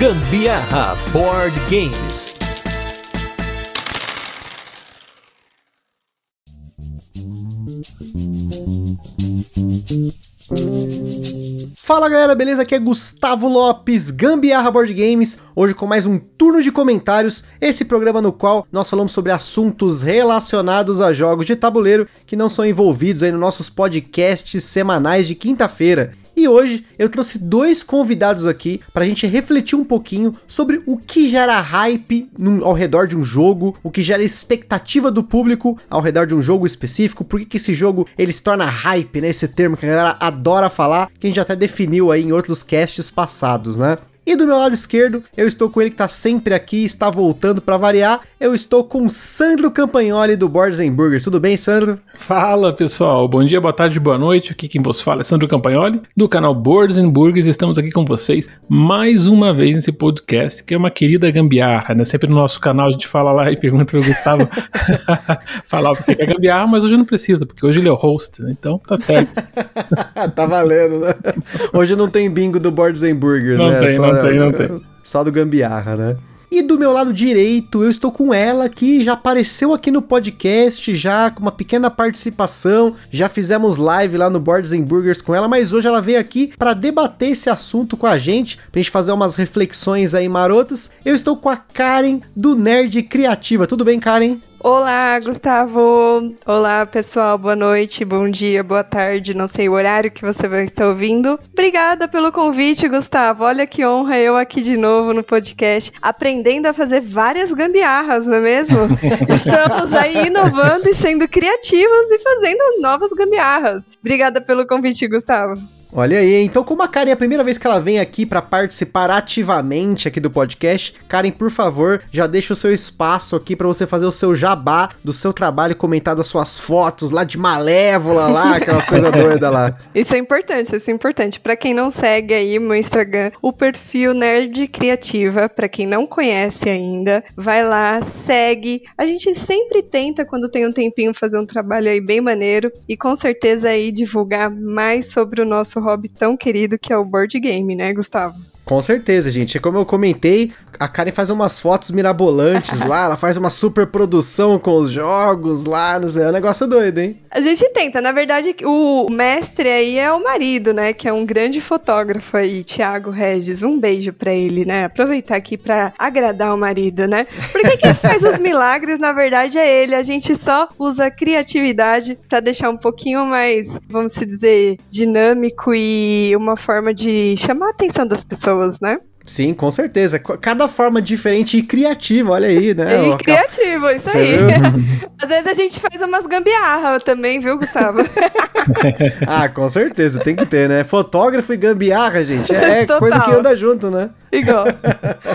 Gambiarra Board Games. Fala galera, beleza? Aqui é Gustavo Lopes, Gambiarra Board Games, hoje com mais um turno de comentários, esse programa no qual nós falamos sobre assuntos relacionados a jogos de tabuleiro que não são envolvidos aí nos nossos podcasts semanais de quinta-feira. E hoje eu trouxe dois convidados aqui para a gente refletir um pouquinho sobre o que gera hype no, ao redor de um jogo, o que gera expectativa do público ao redor de um jogo específico, por que esse jogo ele se torna hype, né? Esse termo que a galera adora falar, que a gente até definiu aí em outros casts passados, né? E do meu lado esquerdo, eu estou com ele que está sempre aqui, está voltando para variar. Eu estou com Sandro Campagnoli do Boards Burgers. Tudo bem, Sandro? Fala, pessoal. Bom dia, boa tarde, boa noite. Aqui quem vos fala é Sandro Campagnoli, do canal Boards Burgers. Estamos aqui com vocês mais uma vez nesse podcast, que é uma querida gambiarra, né? Sempre no nosso canal a gente fala lá e pergunta pro Gustavo falar o que é gambiarra, mas hoje não precisa, porque hoje ele é o host, né? Então tá certo. tá valendo, né? Hoje não tem bingo do Boards Burgers, não né? Tem, Só não tem, não tem. Só do gambiarra, né? E do meu lado direito, eu estou com ela que já apareceu aqui no podcast, já com uma pequena participação, já fizemos live lá no Boards and Burgers com ela, mas hoje ela veio aqui para debater esse assunto com a gente, pra gente fazer umas reflexões aí marotas. Eu estou com a Karen do Nerd Criativa. Tudo bem, Karen? Olá, Gustavo. Olá, pessoal. Boa noite, bom dia, boa tarde. Não sei o horário que você vai estar ouvindo. Obrigada pelo convite, Gustavo. Olha que honra eu aqui de novo no podcast, aprendendo a fazer várias gambiarras, não é mesmo? Estamos aí inovando e sendo criativos e fazendo novas gambiarras. Obrigada pelo convite, Gustavo. Olha aí, então como a Karen é a primeira vez que ela vem aqui para participar ativamente aqui do podcast, Karen, por favor, já deixa o seu espaço aqui para você fazer o seu jabá do seu trabalho, comentar das suas fotos lá de Malévola lá, aquelas coisas doidas lá. Isso é importante, isso é importante. Para quem não segue aí meu Instagram, o perfil Nerd Criativa, para quem não conhece ainda, vai lá, segue. A gente sempre tenta quando tem um tempinho fazer um trabalho aí bem maneiro e com certeza aí divulgar mais sobre o nosso hobby tão querido que é o board game, né, Gustavo? Com certeza, gente. Como eu comentei, a Karen faz umas fotos mirabolantes lá, ela faz uma super produção com os jogos lá, não sei, é um negócio doido, hein? A gente tenta, na verdade, o mestre aí é o marido, né, que é um grande fotógrafo aí, Thiago Regis. Um beijo pra ele, né? Aproveitar aqui pra agradar o marido, né? Porque quem faz os milagres, na verdade, é ele. A gente só usa criatividade pra deixar um pouquinho mais, vamos dizer, dinâmico e uma forma de chamar a atenção das pessoas pessoas, né? Sim, com certeza. Cada forma diferente e criativa, olha aí, né? E criativo, isso aí. Às vezes a gente faz umas gambiarra também, viu, Gustavo? ah, com certeza, tem que ter, né? Fotógrafo e gambiarra, gente, é Total. coisa que anda junto, né? Igual.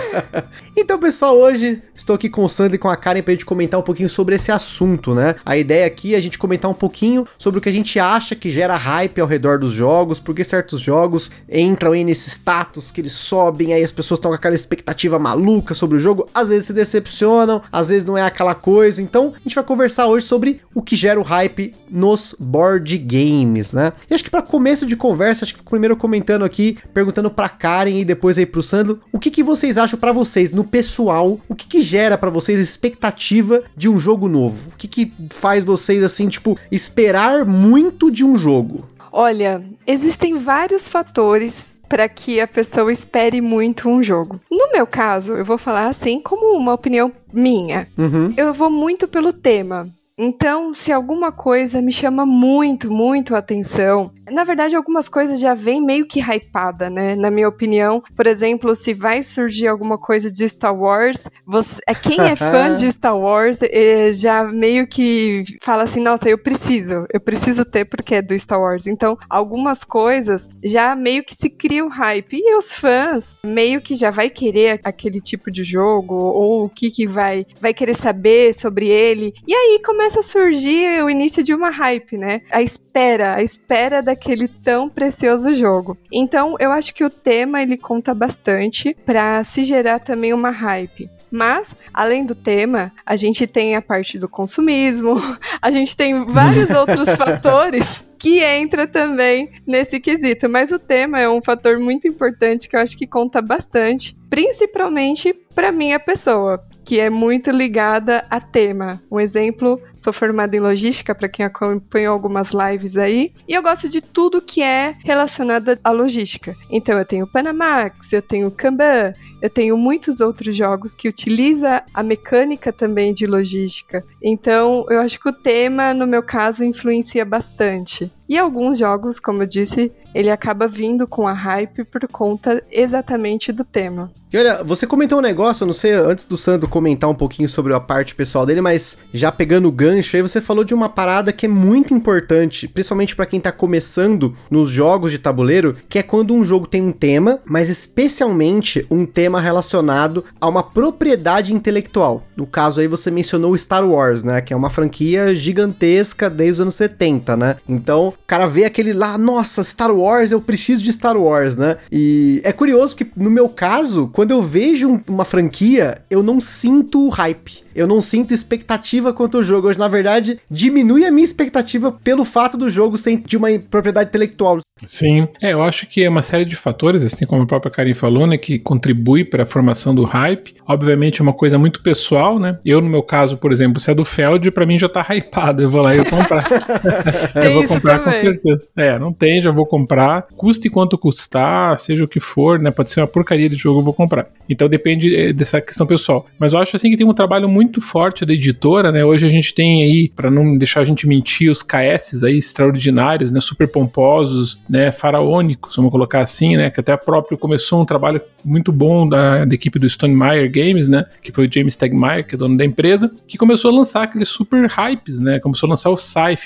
então, pessoal, hoje estou aqui com o Sandro e com a Karen pra gente comentar um pouquinho sobre esse assunto, né? A ideia aqui é a gente comentar um pouquinho sobre o que a gente acha que gera hype ao redor dos jogos, porque certos jogos entram aí nesse status que eles sobem, aí as pessoas estão com aquela expectativa maluca sobre o jogo, às vezes se decepcionam, às vezes não é aquela coisa. Então, a gente vai conversar hoje sobre o que gera o hype nos board games, né? E acho que para começo de conversa, acho que primeiro comentando aqui, perguntando pra Karen e depois aí pro Sandro o que, que vocês acham para vocês, no pessoal, o que, que gera para vocês expectativa de um jogo novo? O que, que faz vocês, assim, tipo, esperar muito de um jogo? Olha, existem vários fatores para que a pessoa espere muito um jogo. No meu caso, eu vou falar assim como uma opinião minha. Uhum. Eu vou muito pelo tema. Então, se alguma coisa me chama muito, muito a atenção, na verdade, algumas coisas já vêm meio que hypada, né? Na minha opinião. Por exemplo, se vai surgir alguma coisa de Star Wars, você, é quem é fã de Star Wars é, já meio que fala assim: nossa, eu preciso, eu preciso ter porque é do Star Wars. Então, algumas coisas já meio que se cria o hype. E os fãs meio que já vai querer aquele tipo de jogo, ou o que, que vai, vai querer saber sobre ele. E aí começa a surgir o início de uma hype, né? A espera, a espera da daquele tão precioso jogo. Então, eu acho que o tema ele conta bastante para se gerar também uma hype. Mas, além do tema, a gente tem a parte do consumismo, a gente tem vários outros fatores que entra também nesse quesito. Mas o tema é um fator muito importante que eu acho que conta bastante, principalmente para minha pessoa que é muito ligada a tema. Um exemplo, sou formada em logística, para quem acompanhou algumas lives aí, e eu gosto de tudo que é relacionado à logística. Então eu tenho Panamax, eu tenho Kanban, eu tenho muitos outros jogos que utiliza a mecânica também de logística. Então eu acho que o tema, no meu caso, influencia bastante. E alguns jogos, como eu disse, ele acaba vindo com a hype por conta exatamente do tema. E olha, você comentou um negócio, não sei, antes do Sandro comentar um pouquinho sobre a parte pessoal dele, mas já pegando o gancho aí, você falou de uma parada que é muito importante, principalmente para quem tá começando nos jogos de tabuleiro, que é quando um jogo tem um tema, mas especialmente um tema relacionado a uma propriedade intelectual. No caso aí você mencionou Star Wars, né, que é uma franquia gigantesca desde os anos 70, né? Então, o cara vê aquele lá, nossa, Star Wars, eu preciso de Star Wars, né? E é curioso que no meu caso, quando eu vejo uma franquia, eu não sinto hype eu não sinto expectativa quanto ao jogo. Hoje, na verdade, diminui a minha expectativa pelo fato do jogo ser de uma propriedade intelectual. Sim, é, eu acho que é uma série de fatores, assim como a própria Karin falou, né, que contribui para a formação do hype. Obviamente é uma coisa muito pessoal, né? Eu, no meu caso, por exemplo, se é do Feld, para mim já tá hypado. Eu vou lá e vou comprar. eu vou comprar com certeza. É, não tem, já vou comprar. Custe quanto custar, seja o que for, né? Pode ser uma porcaria de jogo, eu vou comprar. Então depende eh, dessa questão pessoal. Mas eu acho assim que tem um trabalho muito muito forte da editora, né? Hoje a gente tem aí, para não deixar a gente mentir, os KS aí extraordinários, né? Super pomposos, né? Faraônicos, vamos colocar assim, né? Que até a próprio começou um trabalho muito bom da, da equipe do Stone Meyer Games, né? Que foi o James Stegmaier, que é dono da empresa, que começou a lançar aqueles super hypes, né? Começou a lançar o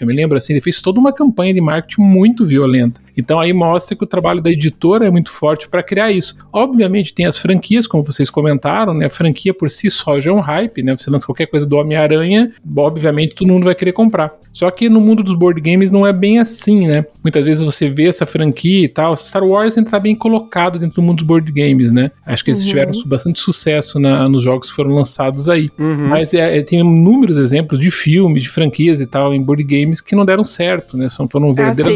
eu me lembro assim, ele fez toda uma campanha de marketing muito violenta. Então aí mostra que o trabalho da editora é muito forte para criar isso. Obviamente tem as franquias, como vocês comentaram, né? A franquia por si só já é um hype, né? Você lança qualquer coisa do Homem-Aranha, obviamente todo mundo vai querer comprar. Só que no mundo dos board games não é bem assim, né? Muitas vezes você vê essa franquia e tal. Star Wars ainda tá bem colocado dentro do mundo dos board games, né? Acho que eles uhum. tiveram bastante sucesso na, nos jogos que foram lançados aí. Uhum. Mas é, é, tem inúmeros exemplos de filmes, de franquias e tal em board games que não deram certo, né? São, foram verdadeiras,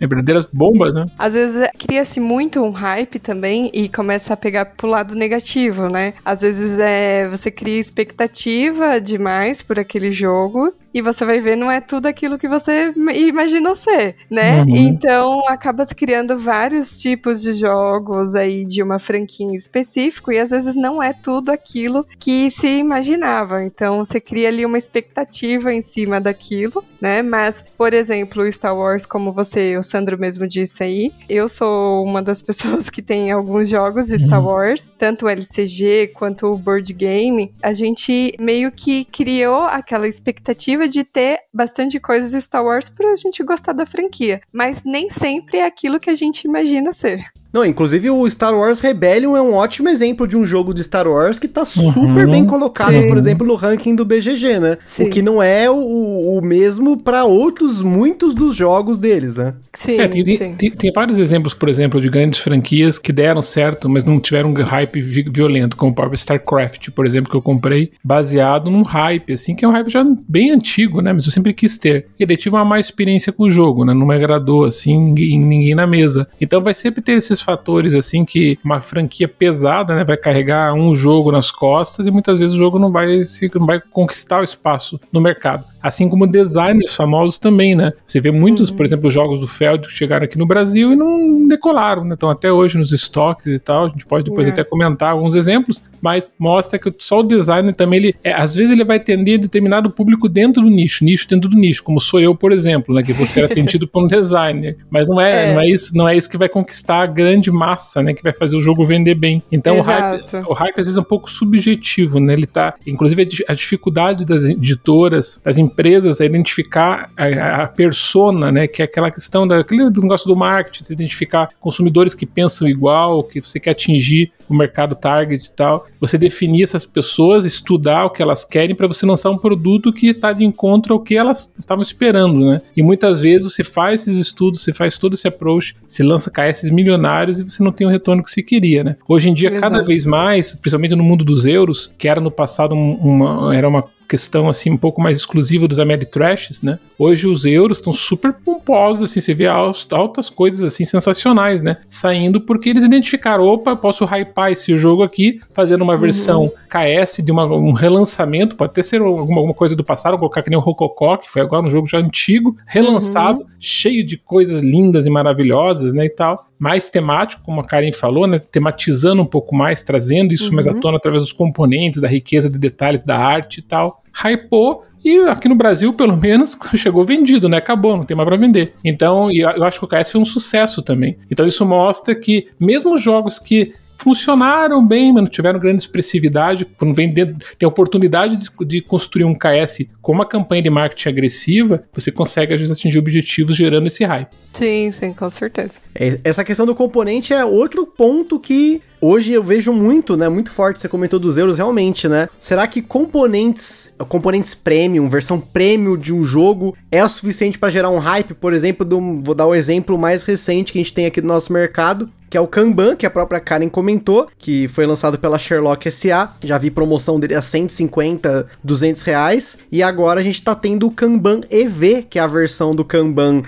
ah, verdadeiras bombas, né? Às vezes cria-se muito um hype também e começa a pegar pro lado negativo, né? Às vezes é, você cria expectativa demais por aquele jogo e você vai ver não é tudo aquilo que você imaginou ser, né? Uhum. Então acaba se criando vários tipos de jogos aí de uma franquia em específico e às vezes não é tudo aquilo que se imaginava. Então você cria ali uma expectativa em cima daquilo, né? Mas, por exemplo, Star Wars, como você, o Sandro mesmo disse aí, eu sou uma das pessoas que tem alguns jogos de Star uhum. Wars, tanto o LCG quanto o board game. A gente meio que criou aquela expectativa de ter bastante coisas de Star Wars pra gente gostar da franquia, mas nem sempre é aquilo que a gente imagina ser. Não, inclusive o Star Wars Rebellion é um ótimo exemplo de um jogo de Star Wars que tá super uhum, bem colocado, sim. por exemplo, no ranking do BGG, né? Sim. O que não é o, o mesmo para outros, muitos dos jogos deles, né? Sim, é, tem, sim. Tem, tem, vários exemplos, por exemplo, de grandes franquias que deram certo, mas não tiveram um hype violento, como o próprio StarCraft, por exemplo, que eu comprei, baseado num hype, assim, que é um hype já bem antigo, né? Mas eu sempre quis ter. E ele tive uma má experiência com o jogo, né? Não me agradou, assim, ninguém, ninguém na mesa. Então vai sempre ter esses fatores assim que uma franquia pesada, né, vai carregar um jogo nas costas e muitas vezes o jogo não vai se não vai conquistar o espaço no mercado. Assim como designers famosos também, né? Você vê muitos, uhum. por exemplo, jogos do Feld que chegaram aqui no Brasil e não decolaram, né? Então até hoje nos estoques e tal, a gente pode depois é. até comentar alguns exemplos, mas mostra que só o designer também ele, é, às vezes ele vai atender determinado público dentro do nicho, nicho dentro do nicho, como sou eu, por exemplo, né? Que você é atendido por um designer, mas não é, é, não é isso, não é isso que vai conquistar a grande massa, né? Que vai fazer o jogo vender bem. Então o hype, o hype às vezes é um pouco subjetivo, né? Ele tá, inclusive a dificuldade das editoras, das empresas a identificar a, a persona, né? Que é aquela questão daquele negócio do marketing, se identificar consumidores que pensam igual, que você quer atingir o mercado target e tal. Você definir essas pessoas, estudar o que elas querem para você lançar um produto que está de encontro ao que elas estavam esperando, né? E muitas vezes você faz esses estudos, você faz todo esse approach, você lança KS milionários e você não tem o retorno que se queria, né? Hoje em dia, Exato. cada vez mais, principalmente no mundo dos euros, que era no passado uma, era uma questão assim um pouco mais exclusiva dos Ameritrashes, né? Hoje os euros estão super pomposos, assim, você vê altas coisas assim sensacionais, né? Saindo porque eles identificaram, opa, eu posso hypar esse jogo aqui, fazendo uma versão uhum. KS de uma, um relançamento, pode até ser alguma, alguma coisa do passado, colocar que nem o Rococó, que foi agora um jogo já antigo, relançado, uhum. cheio de coisas lindas e maravilhosas, né, e tal. Mais temático, como a Karen falou, né, tematizando um pouco mais, trazendo isso uhum. mais à uhum. tona através dos componentes, da riqueza de detalhes da arte e tal. Hypou e aqui no Brasil, pelo menos, chegou vendido, né? Acabou, não tem mais para vender. Então, eu acho que o KS foi um sucesso também. Então, isso mostra que, mesmo jogos que funcionaram bem, mas não tiveram grande expressividade. Quando vem dentro, tem a oportunidade de, de, construir um KS com uma campanha de marketing agressiva, você consegue às vezes atingir objetivos gerando esse hype. Sim, sim, com certeza. É, essa questão do componente é outro ponto que Hoje eu vejo muito, né? Muito forte, você comentou dos euros, realmente, né? Será que componentes, componentes premium, versão premium de um jogo é o suficiente para gerar um hype? Por exemplo, do, vou dar o um exemplo mais recente que a gente tem aqui no nosso mercado, que é o Kanban, que a própria Karen comentou, que foi lançado pela Sherlock SA. Já vi promoção dele a 150, 200 reais. E agora a gente tá tendo o Kanban EV, que é a versão do Kanban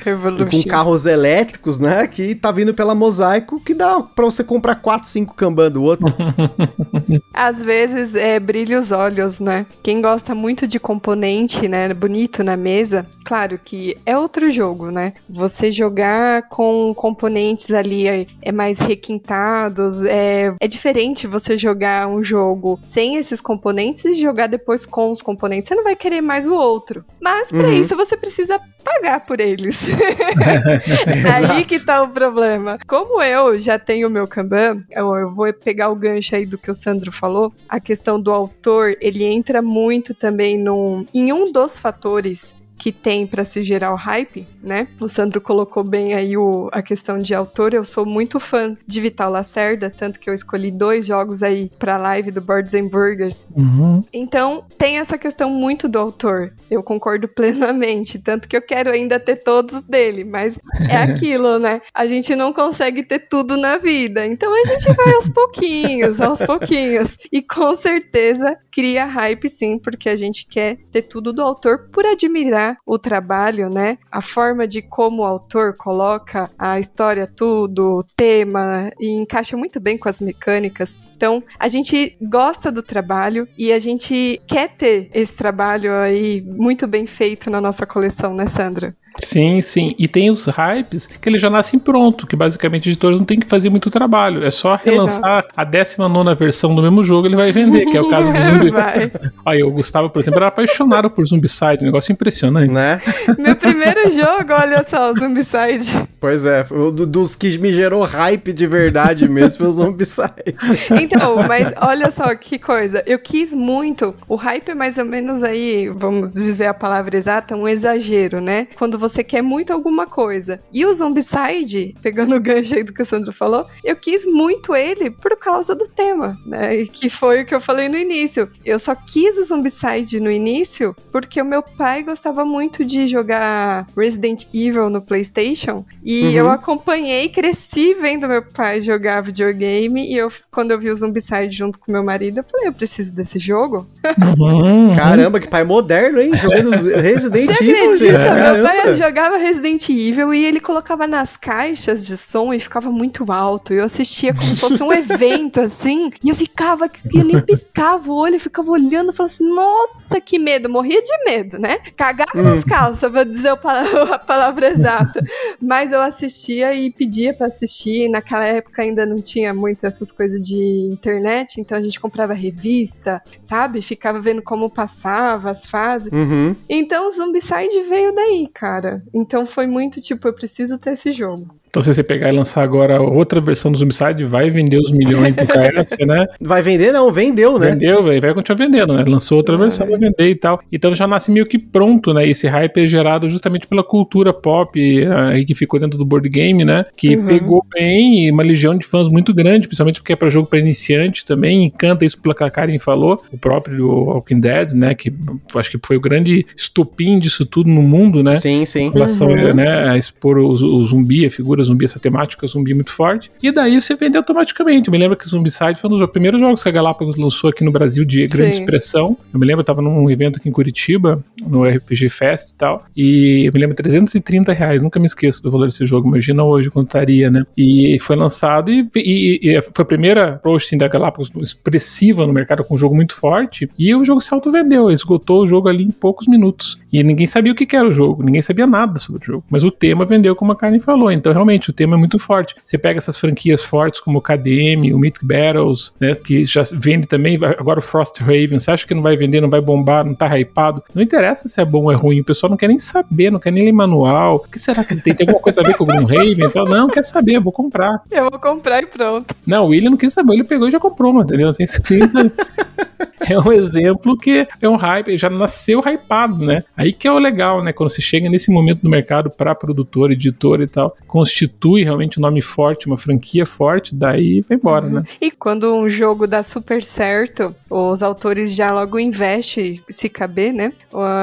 com carros elétricos, né? Que tá vindo pela Mosaico, que dá pra você comprar 4, 5 Kanban do outro. Às vezes é brilha os olhos, né? Quem gosta muito de componente, né? Bonito na mesa, claro que é outro jogo, né? Você jogar com componentes ali é, é mais mais requintados. É, é diferente você jogar um jogo sem esses componentes e jogar depois com os componentes. Você não vai querer mais o outro. Mas para uhum. isso você precisa pagar por eles. Aí que tá o problema. Como eu já tenho o meu Kanban, eu, eu vou pegar o gancho aí do que o Sandro falou. A questão do autor, ele entra muito também no, em um dos fatores que tem para se gerar o hype, né? O Sandro colocou bem aí o, a questão de autor. Eu sou muito fã de Vital Lacerda, tanto que eu escolhi dois jogos aí pra live do Boards and Burgers. Uhum. Então, tem essa questão muito do autor. Eu concordo plenamente, tanto que eu quero ainda ter todos dele, mas é aquilo, né? A gente não consegue ter tudo na vida. Então a gente vai aos pouquinhos, aos pouquinhos. E com certeza cria hype sim, porque a gente quer ter tudo do autor por admirar o trabalho, né? A forma de como o autor coloca a história, tudo, o tema, e encaixa muito bem com as mecânicas. Então, a gente gosta do trabalho e a gente quer ter esse trabalho aí muito bem feito na nossa coleção, né, Sandra? Sim, sim. E tem os hypes que ele já nascem pronto, que basicamente editores não tem que fazer muito trabalho. É só relançar Exato. a 19 versão do mesmo jogo, ele vai vender, que é o caso do Zumbi. Aí o Gustavo, por exemplo, era apaixonado por Zombicide, um negócio impressionante. Né? Meu primeiro jogo, olha só, o Zombicide. Pois é, o dos que me gerou hype de verdade mesmo foi o Zombicide. Então, mas olha só que coisa. Eu quis muito. O hype é mais ou menos aí, vamos dizer a palavra exata, um exagero, né? Quando você quer muito alguma coisa. E o Zombicide, pegando o gancho aí do que o Sandro falou, eu quis muito ele por causa do tema, né? E que foi o que eu falei no início. Eu só quis o Zombicide no início porque o meu pai gostava muito de jogar Resident Evil no PlayStation e uhum. eu acompanhei, cresci vendo meu pai jogar videogame e eu, quando eu vi o Zombicide junto com meu marido, eu falei, eu preciso desse jogo. Uhum. Caramba, que pai moderno, hein? Jogando Resident Você Evil. Acredita? Meu pai jogava Resident Evil e ele colocava nas caixas de som e ficava muito alto. Eu assistia como se fosse um evento, assim, e eu ficava, eu nem piscava o olho, ficava olhando e falava assim, nossa, que medo. Morria de medo, né? Cagava hum. nas calças, vou dizer a palavra exata. Mas eu assistia e pedia para assistir. Naquela época ainda não tinha muito essas coisas de internet, então a gente comprava revista, sabe? Ficava vendo como passava as fases. Uhum. Então o Zombicide veio daí, cara cara. Então foi muito tipo, eu preciso ter esse jogo. Então, se você pegar e lançar agora outra versão do Zombicide, vai vender os milhões do KS, né? Vai vender, não, vendeu, né? Vendeu, véio, vai continuar vendendo, né? Lançou outra é. versão, vai vender e tal. Então já nasce meio que pronto, né? Esse hype é gerado justamente pela cultura pop aí que ficou dentro do board game, né? Que uhum. pegou bem uma legião de fãs muito grande, principalmente porque é para jogo para iniciante também. Encanta isso pela que a Karen falou, o próprio Walking Dead, né? Que acho que foi o grande estopim disso tudo no mundo, né? Sim, sim. Em relação uhum. né, a expor o, o zumbi, a figura aventura zumbi, essa temática zumbi muito forte. E daí você vende automaticamente. Eu me lembro que o Zombicide foi um dos primeiros jogos que a Galápagos lançou aqui no Brasil de grande Sim. expressão. Eu me lembro, eu tava num evento aqui em Curitiba, no RPG Fest e tal, e eu me lembro 330 reais, nunca me esqueço do valor desse jogo, imagina hoje quanto estaria, né? E foi lançado e, e, e foi a primeira approach assim, da Galápagos expressiva no mercado com um jogo muito forte, e o jogo se auto-vendeu, esgotou o jogo ali em poucos minutos. E ninguém sabia o que era o jogo, ninguém sabia nada sobre o jogo, mas o tema vendeu como a Karen falou, então realmente o tema é muito forte. Você pega essas franquias fortes como o KDM, o Mythic Battles, né, que já vende também, agora o Frost Raven, você acha que não vai vender, não vai bombar, não tá hypado? Não interessa se é bom ou é ruim, o pessoal não quer nem saber, não quer nem ler manual. O que será que tem? Tem alguma coisa a ver com o Gloomhaven? Então, não, quer saber, eu vou comprar. Eu vou comprar e pronto. Não, o William não quis saber, ele pegou e já comprou, entendeu? Assim, é um exemplo que é um hype, já nasceu hypado, né? Aí que é o legal, né? Quando você chega nesse momento do mercado para produtor, editor e tal, constitui realmente um nome forte, uma franquia forte, daí vai embora, uhum. né? E quando um jogo dá super certo, os autores já logo investem, se caber, né?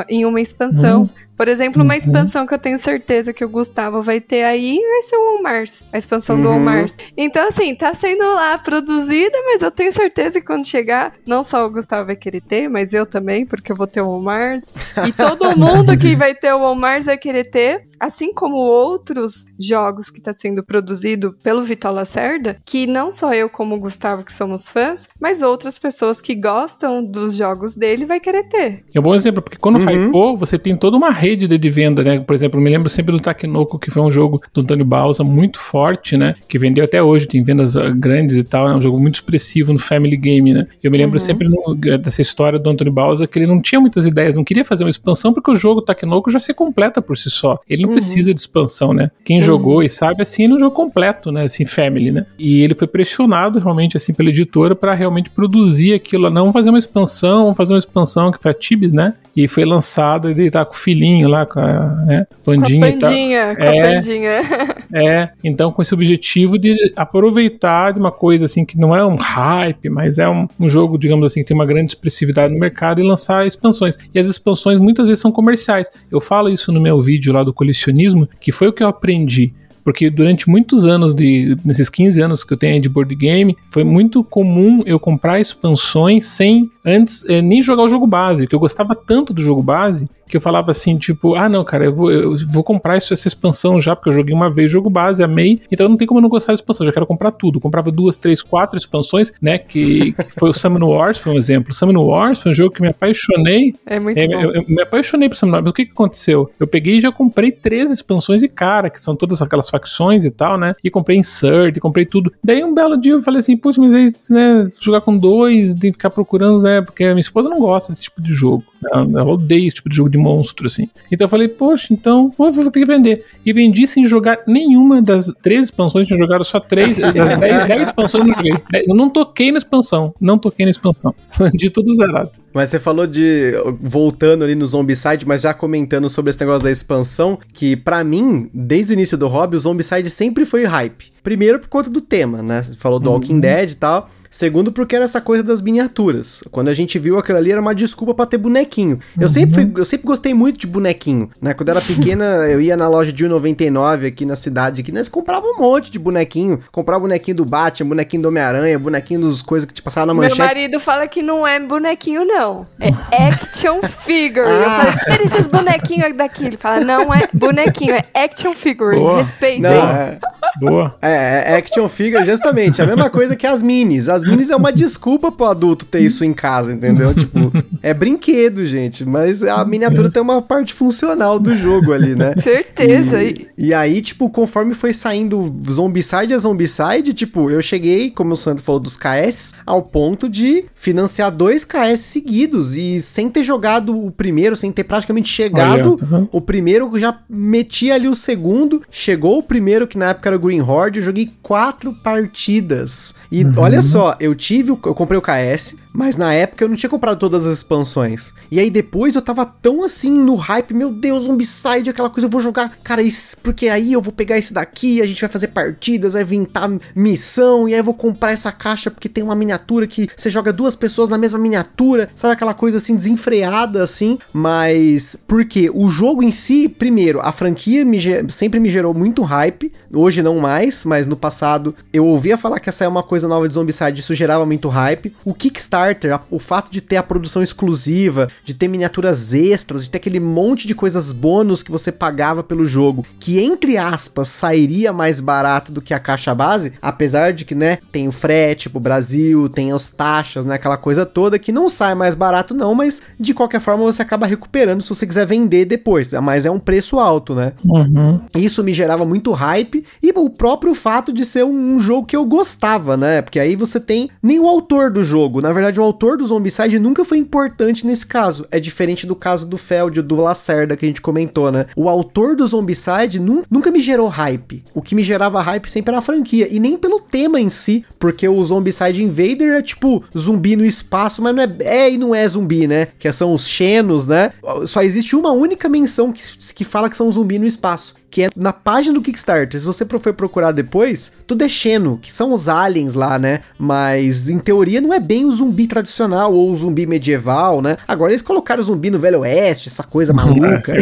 Em uma expansão. Uhum. Por exemplo, uma uhum. expansão que eu tenho certeza que o Gustavo vai ter aí vai ser o Mars, a expansão uhum. do Mars. Então, assim, tá sendo lá produzida, mas eu tenho certeza que quando chegar, não só o Gustavo vai querer ter, mas eu também, porque eu vou ter o Mars. E todo mundo que vai ter o Mars vai querer ter, assim como outros jogos que tá sendo produzido pelo Vital Lacerda, que não só eu como o Gustavo que somos fãs, mas outras pessoas que gostam dos jogos dele vai querer ter. É um bom exemplo, porque quando uhum. hypou, você tem toda uma rede de, venda, né? Por exemplo, eu me lembro sempre do Takenoko, que foi um jogo do Antônio Balsa muito forte, né? Que vendeu até hoje, tem vendas ah, grandes e tal, é né? um jogo muito expressivo no Family Game, né? Eu me lembro uhum. sempre no, dessa história do Antônio Balsa que ele não tinha muitas ideias, não queria fazer uma expansão porque o jogo Takenoko já se completa por si só. Ele não uhum. precisa de expansão, né? Quem uhum. jogou e sabe assim, ele é um jogo completo, né? Assim, Family, né? E ele foi pressionado realmente assim pela editora para realmente produzir aquilo, não fazer uma expansão, vamos fazer uma expansão que foi a Tibis, né? E foi lançado, ele tá com o filhinho lá, com a né, Pandinha. Com a Pandinha, com é, a Pandinha. É, então com esse objetivo de aproveitar de uma coisa assim que não é um hype, mas é um, um jogo, digamos assim, que tem uma grande expressividade no mercado e lançar expansões. E as expansões muitas vezes são comerciais. Eu falo isso no meu vídeo lá do colecionismo, que foi o que eu aprendi porque durante muitos anos, de, nesses 15 anos que eu tenho de board game, foi muito comum eu comprar expansões sem antes é, nem jogar o jogo base, que eu gostava tanto do jogo base que eu falava assim, tipo, ah, não, cara, eu vou, eu vou comprar isso, essa expansão já, porque eu joguei uma vez jogo base, amei, então não tem como eu não gostar da expansão, já quero comprar tudo. comprava duas, três, quatro expansões, né, que, que foi o Summon Wars, foi um exemplo. Summon Wars foi um jogo que me apaixonei. É muito é, bom. Eu, eu, me apaixonei por Summon Wars, mas o que, que aconteceu? Eu peguei e já comprei três expansões e cara, que são todas aquelas facções e tal, né, e comprei Insert, comprei tudo. Daí um belo dia eu falei assim, putz, mas aí, né, jogar com dois, tem que ficar procurando, né, porque a minha esposa não gosta desse tipo de jogo. Ela, ela odeia esse tipo de jogo de monstro, assim. Então eu falei, poxa, então vou, vou ter que vender. E vendi sem jogar nenhuma das três expansões, tinha jogado só três. Das dez, dez expansões eu não joguei. Eu não toquei na expansão. Não toquei na expansão. Vendi tudo zerado. Mas você falou de. Voltando ali no Zombicide, mas já comentando sobre esse negócio da expansão, que para mim, desde o início do hobby, o Zombicide sempre foi hype. Primeiro por conta do tema, né? Você falou do uhum. Walking Dead e tal. Segundo, porque era essa coisa das miniaturas. Quando a gente viu aquilo ali, era uma desculpa para ter bonequinho. Eu, uhum. sempre fui, eu sempre gostei muito de bonequinho, né? Quando eu era pequena, eu ia na loja de 1,99 aqui na cidade, aqui, nós comprava um monte de bonequinho. Comprava bonequinho do Batman, bonequinho do Homem-Aranha, bonequinho dos coisas que te passavam na manchete. Meu marido fala que não é bonequinho, não. É action figure. Ah. Eu falei, tira esses bonequinhos daqui. Ele fala, não é bonequinho, é action figure. Boa. Respeitem. Não, é... Boa. É, é action figure, justamente. A mesma coisa que as minis. As minis é uma desculpa pro adulto ter isso em casa, entendeu? Tipo, é brinquedo, gente. Mas a miniatura tem uma parte funcional do jogo ali, né? Certeza. E, e aí, tipo, conforme foi saindo Zombicide a Zombicide, tipo, eu cheguei, como o Sandro falou, dos KS, ao ponto de financiar dois KS seguidos. E sem ter jogado o primeiro, sem ter praticamente chegado, uhum. o primeiro já metia ali o segundo. Chegou o primeiro, que na época era o Green Horde, eu joguei quatro partidas. E uhum. olha só, eu tive, eu comprei o KS, Mas na época eu não tinha comprado todas as expansões. E aí depois eu tava tão assim no hype, meu Deus, Zombicide, aquela coisa, eu vou jogar, cara, isso, porque aí eu vou pegar esse daqui, a gente vai fazer partidas, vai inventar missão, e aí eu vou comprar essa caixa porque tem uma miniatura que você joga duas pessoas na mesma miniatura, sabe aquela coisa assim desenfreada assim, mas porque o jogo em si, primeiro, a franquia me, sempre me gerou muito hype, hoje não mais, mas no passado eu ouvia falar que essa é uma coisa nova de Zombicide, isso gerava muito hype. O Kickstarter, o fato de ter a produção exclusiva, de ter miniaturas extras, de ter aquele monte de coisas bônus que você pagava pelo jogo, que entre aspas sairia mais barato do que a caixa base, apesar de que, né, tem o frete pro Brasil, tem as taxas, né, aquela coisa toda que não sai mais barato não, mas de qualquer forma você acaba recuperando se você quiser vender depois, mas é um preço alto, né? Uhum. Isso me gerava muito hype e o próprio fato de ser um, um jogo que eu gostava, né? Porque aí você tem nem o autor do jogo, na verdade o autor do Zombicide nunca foi importante nesse caso, é diferente do caso do Feld, do Lacerda que a gente comentou, né? O autor do Zombicide nunca me gerou hype. O que me gerava hype sempre era a franquia. E nem pelo tema em si. Porque o Zombicide Invader é tipo zumbi no espaço, mas não é. É e não é zumbi, né? Que são os Xenos, né? Só existe uma única menção que, que fala que são zumbi no espaço que é na página do Kickstarter. Se você for procurar depois, tudo é Xeno, que são os aliens lá, né? Mas em teoria não é bem o zumbi tradicional ou o zumbi medieval, né? Agora eles colocaram o zumbi no Velho Oeste, essa coisa maluca. É,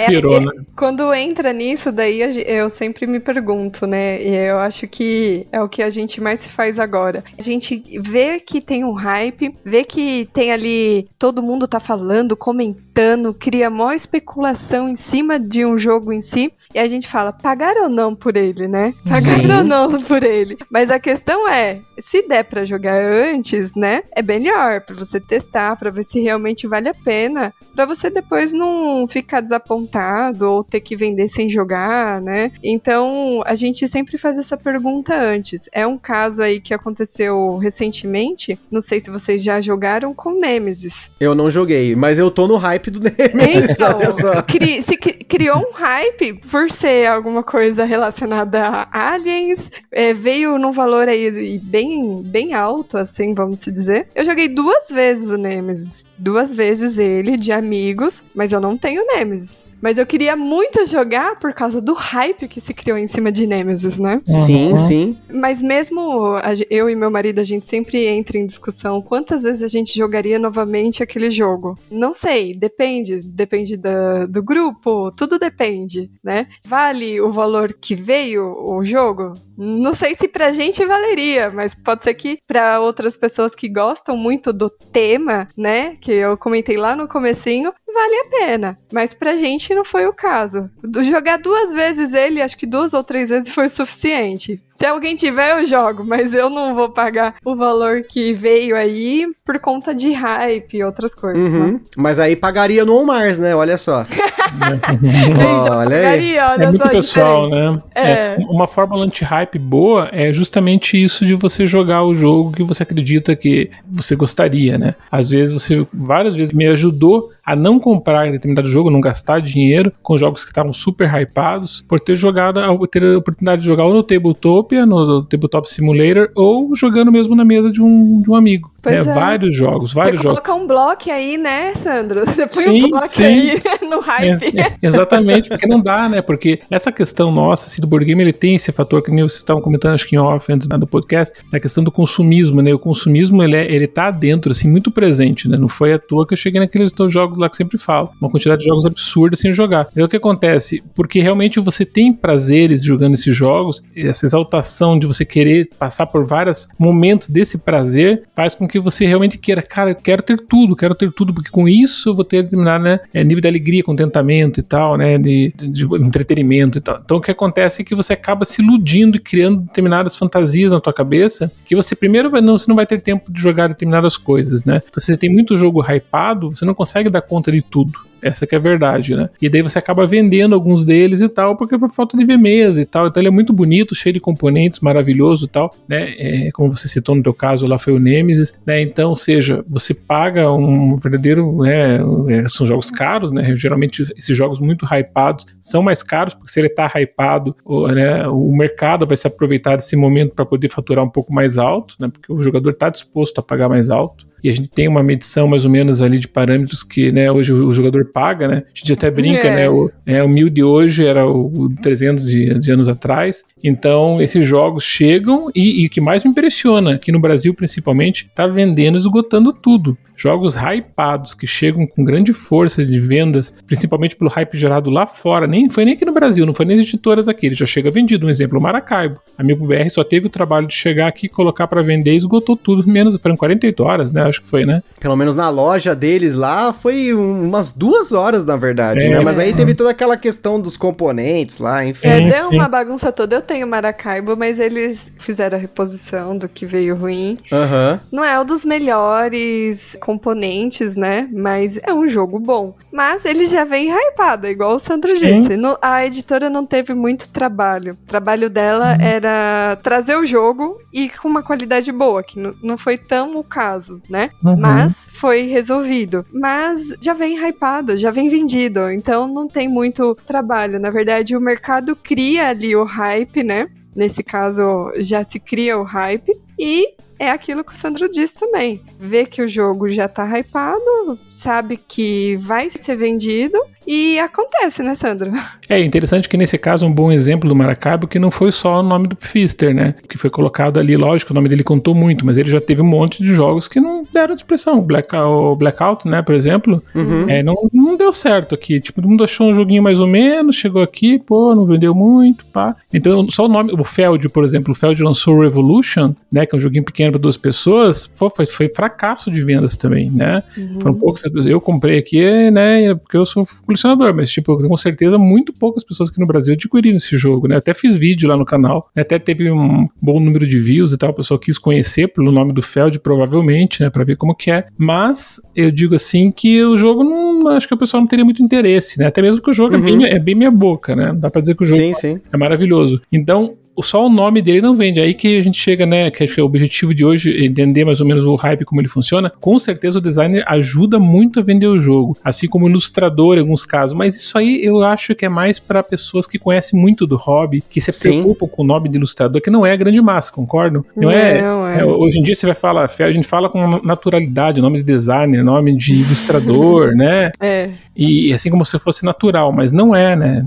é, pirou, é, né? Quando entra nisso, daí eu sempre me pergunto, né? E eu acho que é o que a gente mais faz agora. A gente vê que tem um hype, vê que tem ali todo mundo tá falando, comentando, cria maior especulação em cima de um jogo em si, e a gente fala, pagar ou não por ele, né? Pagar Sim. ou não por ele. Mas a questão é, se der para jogar antes, né? É melhor para você testar, para ver se realmente vale a pena, para você depois não ficar desapontado ou ter que vender sem jogar, né? Então, a gente sempre faz essa pergunta antes. É um caso aí que aconteceu recentemente, não sei se vocês já jogaram com Nemesis. Eu não joguei, mas eu tô no hype do Nemesis. Então, cri se criou um hype por ser alguma coisa relacionada a aliens, é, veio num valor aí bem, bem alto, assim, vamos dizer. Eu joguei duas vezes o Nemesis. Duas vezes ele, de amigos, mas eu não tenho Nemesis. Mas eu queria muito jogar por causa do hype que se criou em cima de Nemesis, né? Sim, uhum. sim. Mas mesmo eu e meu marido, a gente sempre entra em discussão quantas vezes a gente jogaria novamente aquele jogo. Não sei, depende. Depende da, do grupo, tudo depende, né? Vale o valor que veio o jogo? Não sei se pra gente valeria, mas pode ser que pra outras pessoas que gostam muito do tema, né? Que eu comentei lá no comecinho, vale a pena. Mas pra gente não foi o caso. Jogar duas vezes ele, acho que duas ou três vezes foi o suficiente. Se alguém tiver, eu jogo, mas eu não vou pagar o valor que veio aí por conta de hype e outras coisas. Uhum. Né? Mas aí pagaria no On Mars, né? Olha só. oh, olha pagaria, olha é muito pessoal, né? É. é. uma fórmula anti-hype boa é justamente isso de você jogar o jogo que você acredita que você gostaria, né? Às vezes você, várias vezes, me ajudou a não comprar determinado jogo, não gastar dinheiro com jogos que estavam super hypados, por ter jogado, ter a oportunidade de jogar ou no Tabletopia, no Tabletop Simulator, ou jogando mesmo na mesa de um, de um amigo. Pois é, é. Vários jogos, vários Você jogos. colocar um bloco aí, né, Sandro? Você põe sim, um bloco sim. aí no hype. É, é, exatamente, porque não dá, né? Porque essa questão nossa, assim, do board game, ele tem esse fator que nem vocês estavam comentando, acho que em off, antes né, do podcast, a questão do consumismo, né? O consumismo, ele, é, ele tá dentro, assim, muito presente, né? Não foi à toa que eu cheguei naqueles jogos lá que sempre falo. Uma quantidade de jogos absurda sem jogar. E o que acontece? Porque realmente você tem prazeres jogando esses jogos, essa exaltação de você querer passar por vários momentos desse prazer, faz com que você realmente queira, cara, eu quero ter tudo, quero ter tudo, porque com isso eu vou ter determinado né, é, nível de alegria, contentamento e tal, né, de, de, entretenimento e tal. Então o que acontece é que você acaba se iludindo e criando determinadas fantasias na tua cabeça, que você primeiro vai, não, você não vai ter tempo de jogar determinadas coisas, né? Então, se você tem muito jogo hypado, você não consegue dar conta de tudo. Essa que é a verdade, né? E daí você acaba vendendo alguns deles e tal, porque por falta de ver e tal. Então ele é muito bonito, cheio de componentes, maravilhoso e tal, né? É, como você citou no teu caso lá foi o Nemesis, né? Então, seja, você paga um verdadeiro, né? É, são jogos caros, né? Geralmente esses jogos muito hypados são mais caros, porque se ele tá hypado, o, né, o mercado vai se aproveitar desse momento para poder faturar um pouco mais alto, né? Porque o jogador está disposto a pagar mais alto e a gente tem uma medição mais ou menos ali de parâmetros que né, hoje o, jogador paga, né? A gente até brinca, é. né? O, é, o mil de hoje era o, o 300 de, de, anos atrás. Então, esses jogos chegam e, e o que mais me impressiona, aqui no Brasil principalmente, tá vendendo esgotando tudo. Jogos hypados que chegam com grande força de vendas, principalmente pelo hype gerado lá fora, nem foi nem aqui no Brasil, não foi nem as editoras aqui, ele já chega vendido. Um exemplo, o Maracaibo. Amigo BR só teve o trabalho de chegar aqui, colocar para vender e esgotou tudo, menos, foram 48 horas, né? Acho que foi, né? Pelo menos na loja deles lá foi umas duas horas, na verdade, é, né? Mas aí teve toda aquela questão dos componentes lá, enfim. É, deu sim. uma bagunça toda. Eu tenho Maracaibo, mas eles fizeram a reposição do que veio ruim. Uhum. Não é um dos melhores componentes, né? Mas é um jogo bom. Mas ele já vem hypado, igual o Sandro sim. disse. No, a editora não teve muito trabalho. O trabalho dela uhum. era trazer o jogo e com uma qualidade boa, que não foi tão o caso, né? Né? Uhum. Mas foi resolvido. Mas já vem hypado, já vem vendido, então não tem muito trabalho. Na verdade, o mercado cria ali o hype, né? Nesse caso, já se cria o hype e é aquilo que o Sandro disse também. Vê que o jogo já tá hypado, sabe que vai ser vendido e acontece, né, Sandro? É interessante que nesse caso um bom exemplo do Maracaibo que não foi só o nome do Pfister, né? Que foi colocado ali, lógico, o nome dele contou muito, mas ele já teve um monte de jogos que não deram expressão. O, Black, o Blackout, né, por exemplo, uhum. é, não, não deu certo aqui. Tipo, todo mundo achou um joguinho mais ou menos, chegou aqui, pô, não vendeu muito, pá. Então, só o nome, o Feld, por exemplo, o Feld lançou Revolution, né, que é um joguinho pequeno para duas pessoas, foi, foi fracasso de vendas também, né? Uhum. Foram poucos, eu comprei aqui, né, porque eu sou colecionador, mas, tipo, com certeza, muito poucas pessoas aqui no Brasil adquiriram esse jogo, né? Eu até fiz vídeo lá no canal, né? até teve um bom número de views e tal, o pessoal quis conhecer pelo nome do Feld, provavelmente, né? Pra ver como que é. Mas eu digo assim que o jogo não. Acho que o pessoal não teria muito interesse, né? Até mesmo que o jogo uhum. é, bem, é bem minha boca, né? Dá pra dizer que o jogo sim, sim. é maravilhoso. Então, só o nome dele não vende. Aí que a gente chega, né? Que acho que é o objetivo de hoje, entender mais ou menos o hype, como ele funciona. Com certeza o designer ajuda muito a vender o jogo, assim como o ilustrador em alguns casos. Mas isso aí eu acho que é mais para pessoas que conhecem muito do hobby, que se Sim. preocupam com o nome de ilustrador, que não é a grande massa, concordam? Não, não é, é, é, Hoje em dia você vai falar, a gente fala com naturalidade, nome de designer, nome de ilustrador, né? É. E assim como se fosse natural, mas não é, né?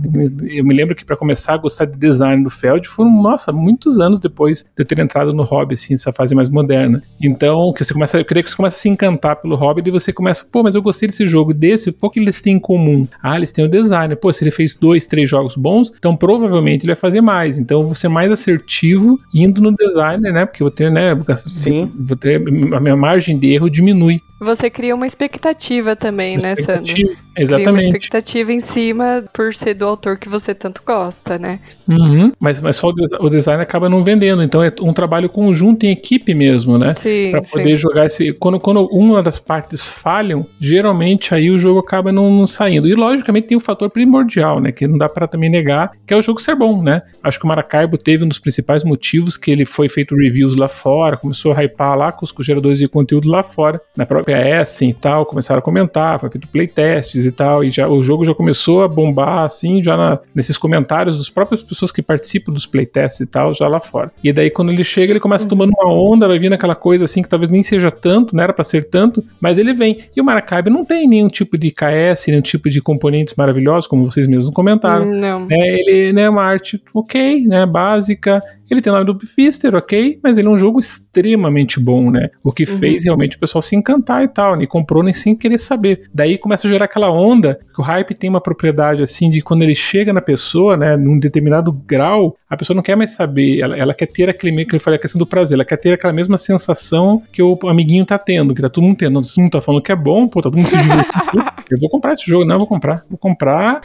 Eu me lembro que para começar a gostar de design do Feld foram, nossa, muitos anos depois de eu ter entrado no hobby, assim, essa fase mais moderna. Então, que você começa, eu creio que você começa a se encantar pelo hobby e você começa, pô, mas eu gostei desse jogo, desse, o que eles têm em comum? Ah, eles têm o design. Pô, se ele fez dois, três jogos bons, então provavelmente ele vai fazer mais. Então eu vou ser mais assertivo indo no designer, né? Porque eu vou ter, né? Sim. Vou ter, a minha margem de erro diminui. Você cria uma expectativa também, uma né, expectativa, Sandro? Exatamente. Cria uma expectativa em cima por ser do autor que você tanto gosta, né? Uhum, mas, mas só o, des o, design acaba não vendendo, então é um trabalho conjunto em equipe mesmo, né? Sim. Pra poder sim. jogar esse. Quando, quando uma das partes falham, geralmente aí o jogo acaba não, não, saindo. E logicamente tem o um fator primordial, né? Que não dá para também negar, que é o jogo ser bom, né? Acho que o Maracaibo teve um dos principais motivos que ele foi feito reviews lá fora, começou a hypar lá com os geradores de conteúdo lá fora, na própria assim e tal, começaram a comentar, foi feito playtests e tal, e já o jogo já começou a bombar assim, já na, nesses comentários dos próprias pessoas que participam dos playtests e tal, já lá fora. E daí quando ele chega, ele começa tomando uma onda, vai vindo aquela coisa assim que talvez nem seja tanto, não era para ser tanto, mas ele vem. E o Maracaibo não tem nenhum tipo de KS, nenhum tipo de componentes maravilhosos, como vocês mesmos comentaram. Não. É, ele né, é uma arte ok, né, básica, ele tem o nome do Fister, ok, mas ele é um jogo extremamente bom, né? O que uhum. fez realmente o pessoal se encantar e tal, né? comprou nem sem querer saber. Daí começa a gerar aquela onda, que o hype tem uma propriedade assim de quando ele chega na pessoa, né, num determinado grau, a pessoa não quer mais saber, ela, ela quer ter aquele que eu falei a questão do prazer, ela quer ter aquela mesma sensação que o amiguinho tá tendo, que tá todo mundo tendo. Todo mundo tá falando que é bom, pô, tá todo mundo se divertindo. eu vou comprar esse jogo, não, eu vou comprar, vou comprar.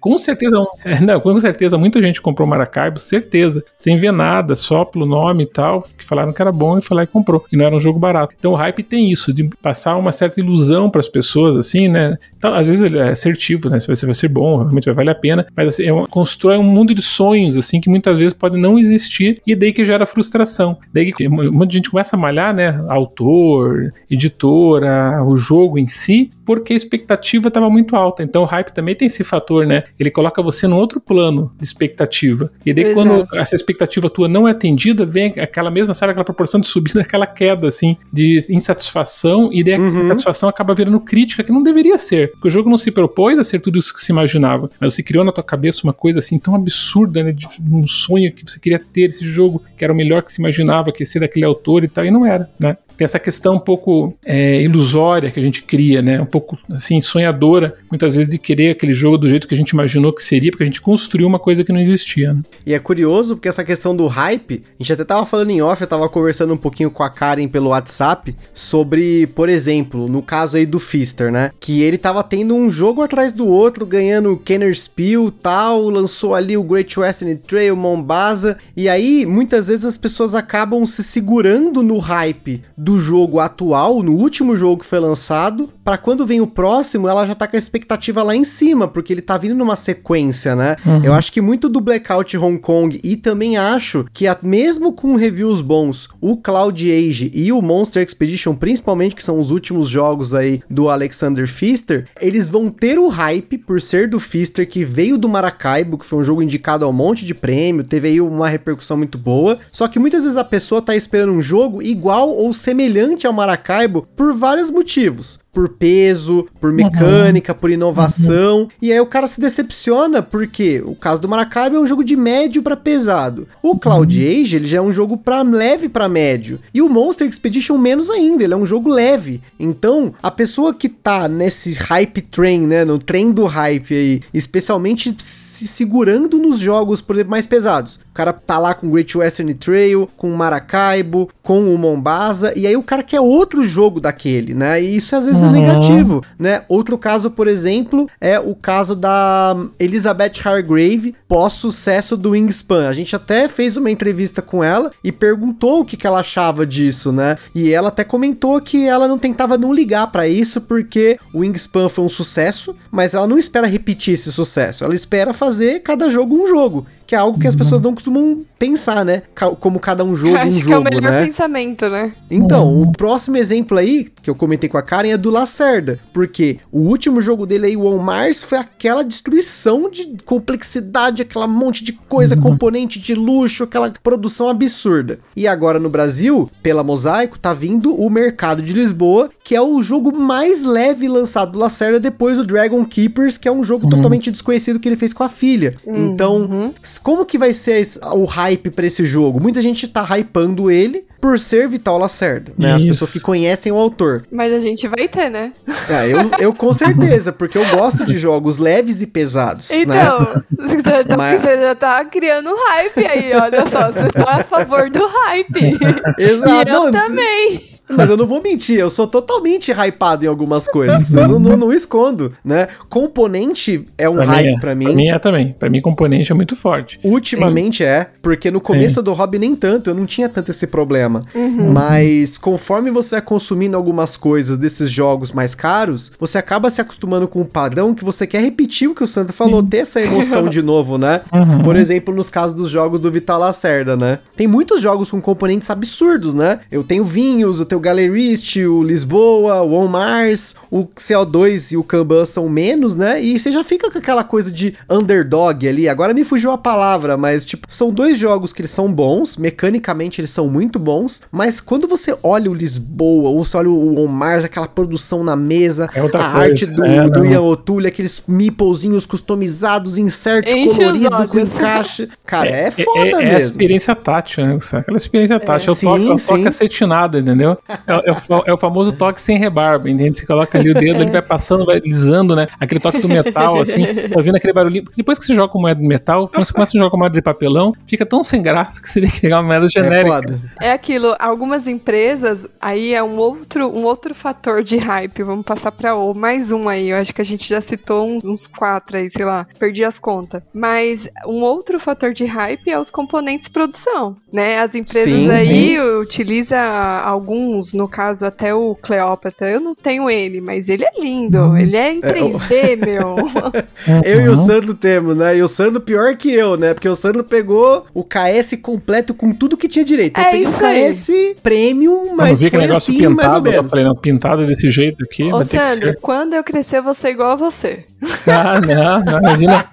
com certeza, não, com certeza, muita gente comprou Maracaibo, certeza, sem ver nada, só pelo nome e tal, que falaram que era bom e foi lá e comprou. E não era um jogo barato. Então o hype tem isso, de de passar uma certa ilusão para as pessoas, assim, né? Então, às vezes ele é assertivo, né? Se você vai ser bom, realmente vai valer a pena, mas assim, é uma, constrói um mundo de sonhos, assim, que muitas vezes pode não existir e daí que gera frustração. Daí que um monte de gente começa a malhar, né? Autor, editora, o jogo em si, porque a expectativa estava muito alta. Então o hype também tem esse fator, né? Ele coloca você num outro plano de expectativa. E daí, Exato. quando essa expectativa tua não é atendida, vem aquela mesma, sabe, aquela proporção de subida, aquela queda, assim, de insatisfação, e daí a uhum. insatisfação acaba virando crítica que não deveria ser. Porque o jogo não se propôs a ser tudo isso que se imaginava. Mas você criou na tua cabeça uma coisa assim tão absurda, né? De um sonho que você queria ter esse jogo, que era o melhor que se imaginava, que ia ser daquele autor e tal, e não era, né? tem essa questão um pouco é, ilusória que a gente cria, né? Um pouco assim sonhadora, muitas vezes de querer aquele jogo do jeito que a gente imaginou que seria, porque a gente construiu uma coisa que não existia. Né? E é curioso porque essa questão do hype, a gente até tava falando em off, eu tava conversando um pouquinho com a Karen pelo WhatsApp sobre, por exemplo, no caso aí do Fister, né? Que ele tava tendo um jogo atrás do outro, ganhando Kenner Spiel tal, lançou ali o Great Western Trail, Mombasa, e aí muitas vezes as pessoas acabam se segurando no hype do jogo atual, no último jogo que foi lançado, para quando vem o próximo, ela já tá com a expectativa lá em cima, porque ele tá vindo numa sequência, né? Uhum. Eu acho que muito do Blackout Hong Kong e também acho que mesmo com reviews bons, o Cloud Age e o Monster Expedition, principalmente que são os últimos jogos aí do Alexander Pfister, eles vão ter o hype por ser do Pfister que veio do Maracaibo, que foi um jogo indicado a um monte de prêmio, teve aí uma repercussão muito boa. Só que muitas vezes a pessoa tá esperando um jogo igual ou semelhante semelhante ao Maracaibo por vários motivos por peso, por mecânica, uhum. por inovação. Uhum. E aí o cara se decepciona porque o caso do Maracaibo é um jogo de médio para pesado. O Cloud uhum. Age, ele já é um jogo para leve para médio. E o Monster Expedition menos ainda, ele é um jogo leve. Então, a pessoa que tá nesse hype train, né, no trem do hype aí, especialmente se segurando nos jogos, por exemplo, mais pesados. O cara tá lá com Great Western Trail, com Maracaibo, com o Mombasa, e aí o cara quer outro jogo daquele, né? E isso às vezes uhum. negativo, né? Outro caso, por exemplo, é o caso da Elizabeth Hargrave pós-sucesso do Wingspan. A gente até fez uma entrevista com ela e perguntou o que, que ela achava disso, né? E ela até comentou que ela não tentava não ligar para isso porque o Wingspan foi um sucesso, mas ela não espera repetir esse sucesso. Ela espera fazer cada jogo um jogo que é algo que as pessoas não costumam pensar, né? Como cada um jogo, Acho um jogo, que é o melhor né? pensamento, né? Então, o próximo exemplo aí, que eu comentei com a Karen, é do Lacerda, porque o último jogo dele aí, o On Mars, foi aquela destruição de complexidade, aquela monte de coisa, uhum. componente de luxo, aquela produção absurda. E agora no Brasil, pela Mosaico, tá vindo o Mercado de Lisboa, que é o jogo mais leve lançado do Lacerda depois do Dragon Keepers, que é um jogo uhum. totalmente desconhecido que ele fez com a filha. Uhum. Então, como que vai ser o hype para esse jogo? Muita gente tá hypando ele por ser Vital Lacerda, né? Isso. As pessoas que conhecem o autor. Mas a gente vai ter, né? É, eu, eu com certeza, porque eu gosto de jogos leves e pesados. Né? Então, né? então Mas... você já tá criando hype aí, olha só. Você tá a favor do hype. Exato. E eu Não, também. Mas eu não vou mentir, eu sou totalmente hypado em algumas coisas. Eu não, não, não escondo, né? Componente é um pra hype mim é. pra mim. Pra mim é também. Pra mim, componente é muito forte. Ultimamente Sim. é, porque no começo Sim. do hobby nem tanto, eu não tinha tanto esse problema. Uhum. Mas conforme você vai consumindo algumas coisas desses jogos mais caros, você acaba se acostumando com um padrão que você quer repetir o que o Santa falou, ter essa emoção de novo, né? Uhum. Por exemplo, nos casos dos jogos do Vital Lacerda, né? Tem muitos jogos com componentes absurdos, né? Eu tenho vinhos, eu tenho Galerist, o Lisboa, o On Mars, o CO2 e o Kanban são menos, né? E você já fica com aquela coisa de underdog ali. Agora me fugiu a palavra, mas tipo, são dois jogos que eles são bons, mecanicamente eles são muito bons, mas quando você olha o Lisboa, ou você olha o On Mars, aquela produção na mesa, é a coisa. arte do, é, do Ian O'Toole, aqueles meeplezinhos customizados, insert colorido com encaixe. Cara, é, é, é foda é, mesmo. É a experiência tátil, né? Aquela experiência tátil. É, sim, o toque acetinado, entendeu? É, é, o, é, o, famoso toque sem rebarba, entende? Você coloca ali o dedo, ele vai passando, vai lisando, né? Aquele toque do metal, assim, tá ouvindo aquele barulhinho. Porque depois que você joga com moeda de metal, quando você começa a jogar com moeda de papelão, fica tão sem graça que você tem que pegar uma moeda genérica. É, é aquilo, algumas empresas, aí é um outro, um outro fator de hype. Vamos passar pra o mais um aí. Eu acho que a gente já citou uns, uns quatro aí, sei lá, perdi as contas. Mas um outro fator de hype é os componentes de produção, né? As empresas sim, aí sim. utilizam algum alguns, no caso até o Cleópatra, eu não tenho ele, mas ele é lindo, ele é em 3D, é, meu. eu e o Sandro temos, né? E o Sandro pior que eu, né? Porque o Sandro pegou o KS completo com tudo que tinha direito. Eu é peguei o KS aí. Premium, mas foi assim, pintado, mais ou menos. Falei, não, pintado desse jeito aqui. Ô, Sandro, quando eu crescer, eu vou ser igual a você. Ah, não, não, imagina.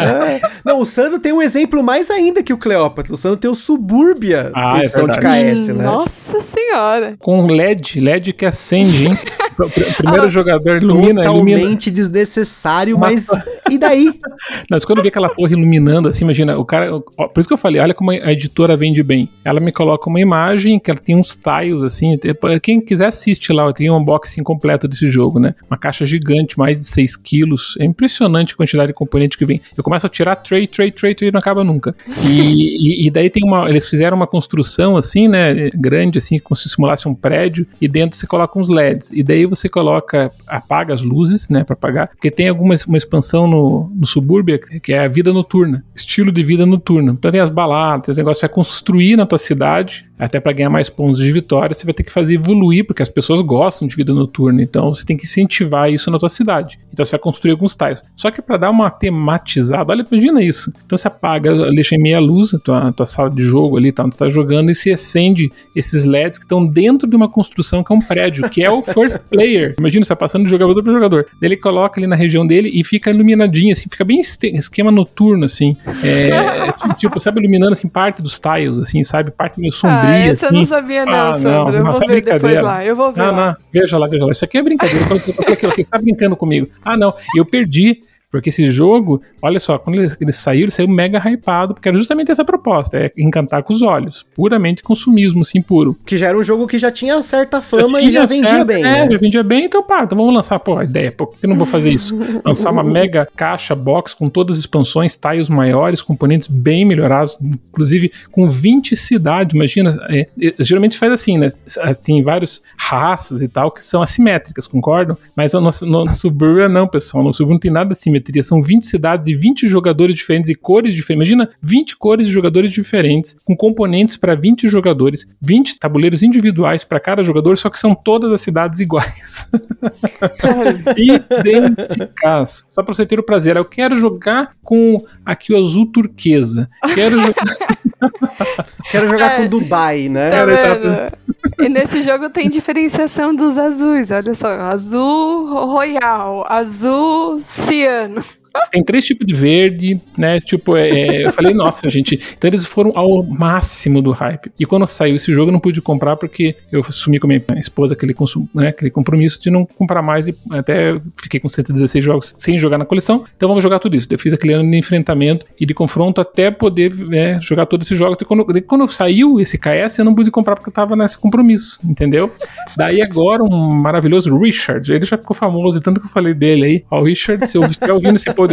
é. Não, o Sandro tem um exemplo mais ainda que o Cleópatra. O Sandro tem o Suburbia ah, é edição é de KS, né? Nossa senhora. Com LED, LED que acende, hein? o primeiro ah, jogador ilumina, Totalmente ilumina. desnecessário, mas e daí? Mas quando eu vi aquela torre iluminando, assim, imagina, o cara. Por isso que eu falei, olha como a editora vende bem. Ela me coloca uma imagem que ela tem uns tiles, assim. Quem quiser assiste lá, eu tenho um unboxing completo desse jogo, né? Uma caixa gigante, mais de 6 quilos. É impressionante a quantidade de componente que vem. Eu começo a tirar tray, tray, tray, tray e não acaba nunca. E, e, e, daí tem uma. Eles fizeram uma construção, assim, né? Grande, assim, como se simulasse um prédio. E dentro você coloca uns LEDs. E daí você coloca, apaga as luzes, né, para apagar, porque tem alguma uma expansão no, no subúrbio que é a vida noturna, estilo de vida noturna. Então tem as baladas, os negócios, vai construir na tua cidade até para ganhar mais pontos de vitória, você vai ter que fazer evoluir, porque as pessoas gostam de vida noturna, então você tem que incentivar isso na tua cidade. Então você vai construir alguns tiles. Só que para dar uma tematizada, olha, imagina isso. Então você apaga, deixa em meia luz a tua, a tua sala de jogo ali, tá, onde você tá jogando, e se acende esses LEDs que estão dentro de uma construção que é um prédio, que é o first player. Imagina, você tá passando de jogador para jogador. Ele coloca ali na região dele e fica iluminadinho, assim, fica bem esquema noturno, assim. É, tipo, sabe, iluminando assim parte dos tiles, assim, sabe? Parte meio sombria. Essa eu não sabia, não, ah, Sandra. Não, eu vou ver depois lá. Eu vou ver. Não, lá. não. Veja lá, veja lá. Isso aqui é brincadeira. Você está brincando comigo. Ah, não. Eu perdi porque esse jogo, olha só, quando ele, ele, saiu, ele saiu mega hypado, porque era justamente essa proposta, é encantar com os olhos. Puramente consumismo, assim, puro. Que já era um jogo que já tinha certa fama já e já vendia bem, É, né? já vendia bem, então pá, então vamos lançar, pô, a ideia, pô, eu não vou fazer isso? lançar uma mega caixa box com todas as expansões, tiles maiores, componentes bem melhorados, inclusive com 20 cidades, imagina, é, é, geralmente faz assim, né, tem várias raças e tal que são assimétricas, concordam? Mas no nosso, no Suburbia não, pessoal, no Suburbia não tem nada assim simetria. São 20 cidades e 20 jogadores diferentes e cores diferentes. Imagina 20 cores de jogadores diferentes, com componentes para 20 jogadores, 20 tabuleiros individuais para cada jogador, só que são todas as cidades iguais. Idênticas. Só para você ter o prazer. Eu quero jogar com aqui o azul turquesa. Quero jogar. quero jogar é, com Dubai, né? Tá e nesse jogo tem diferenciação dos azuis, olha só, azul royal, azul ciano. Tem três tipos de verde, né? Tipo, é, é, eu falei, nossa, gente. Então eles foram ao máximo do hype. E quando saiu esse jogo, eu não pude comprar porque eu assumi com a minha esposa aquele, consum, né, aquele compromisso de não comprar mais. E até fiquei com 116 jogos sem jogar na coleção. Então vamos jogar tudo isso. Eu fiz aquele ano de enfrentamento e de confronto até poder né, jogar todos esses jogos. E quando, quando saiu esse KS, eu não pude comprar porque eu tava nesse compromisso, entendeu? Daí agora um maravilhoso Richard, ele já ficou famoso, tanto que eu falei dele aí. Ó, o Richard, se eu estiver ouvindo esse podcast.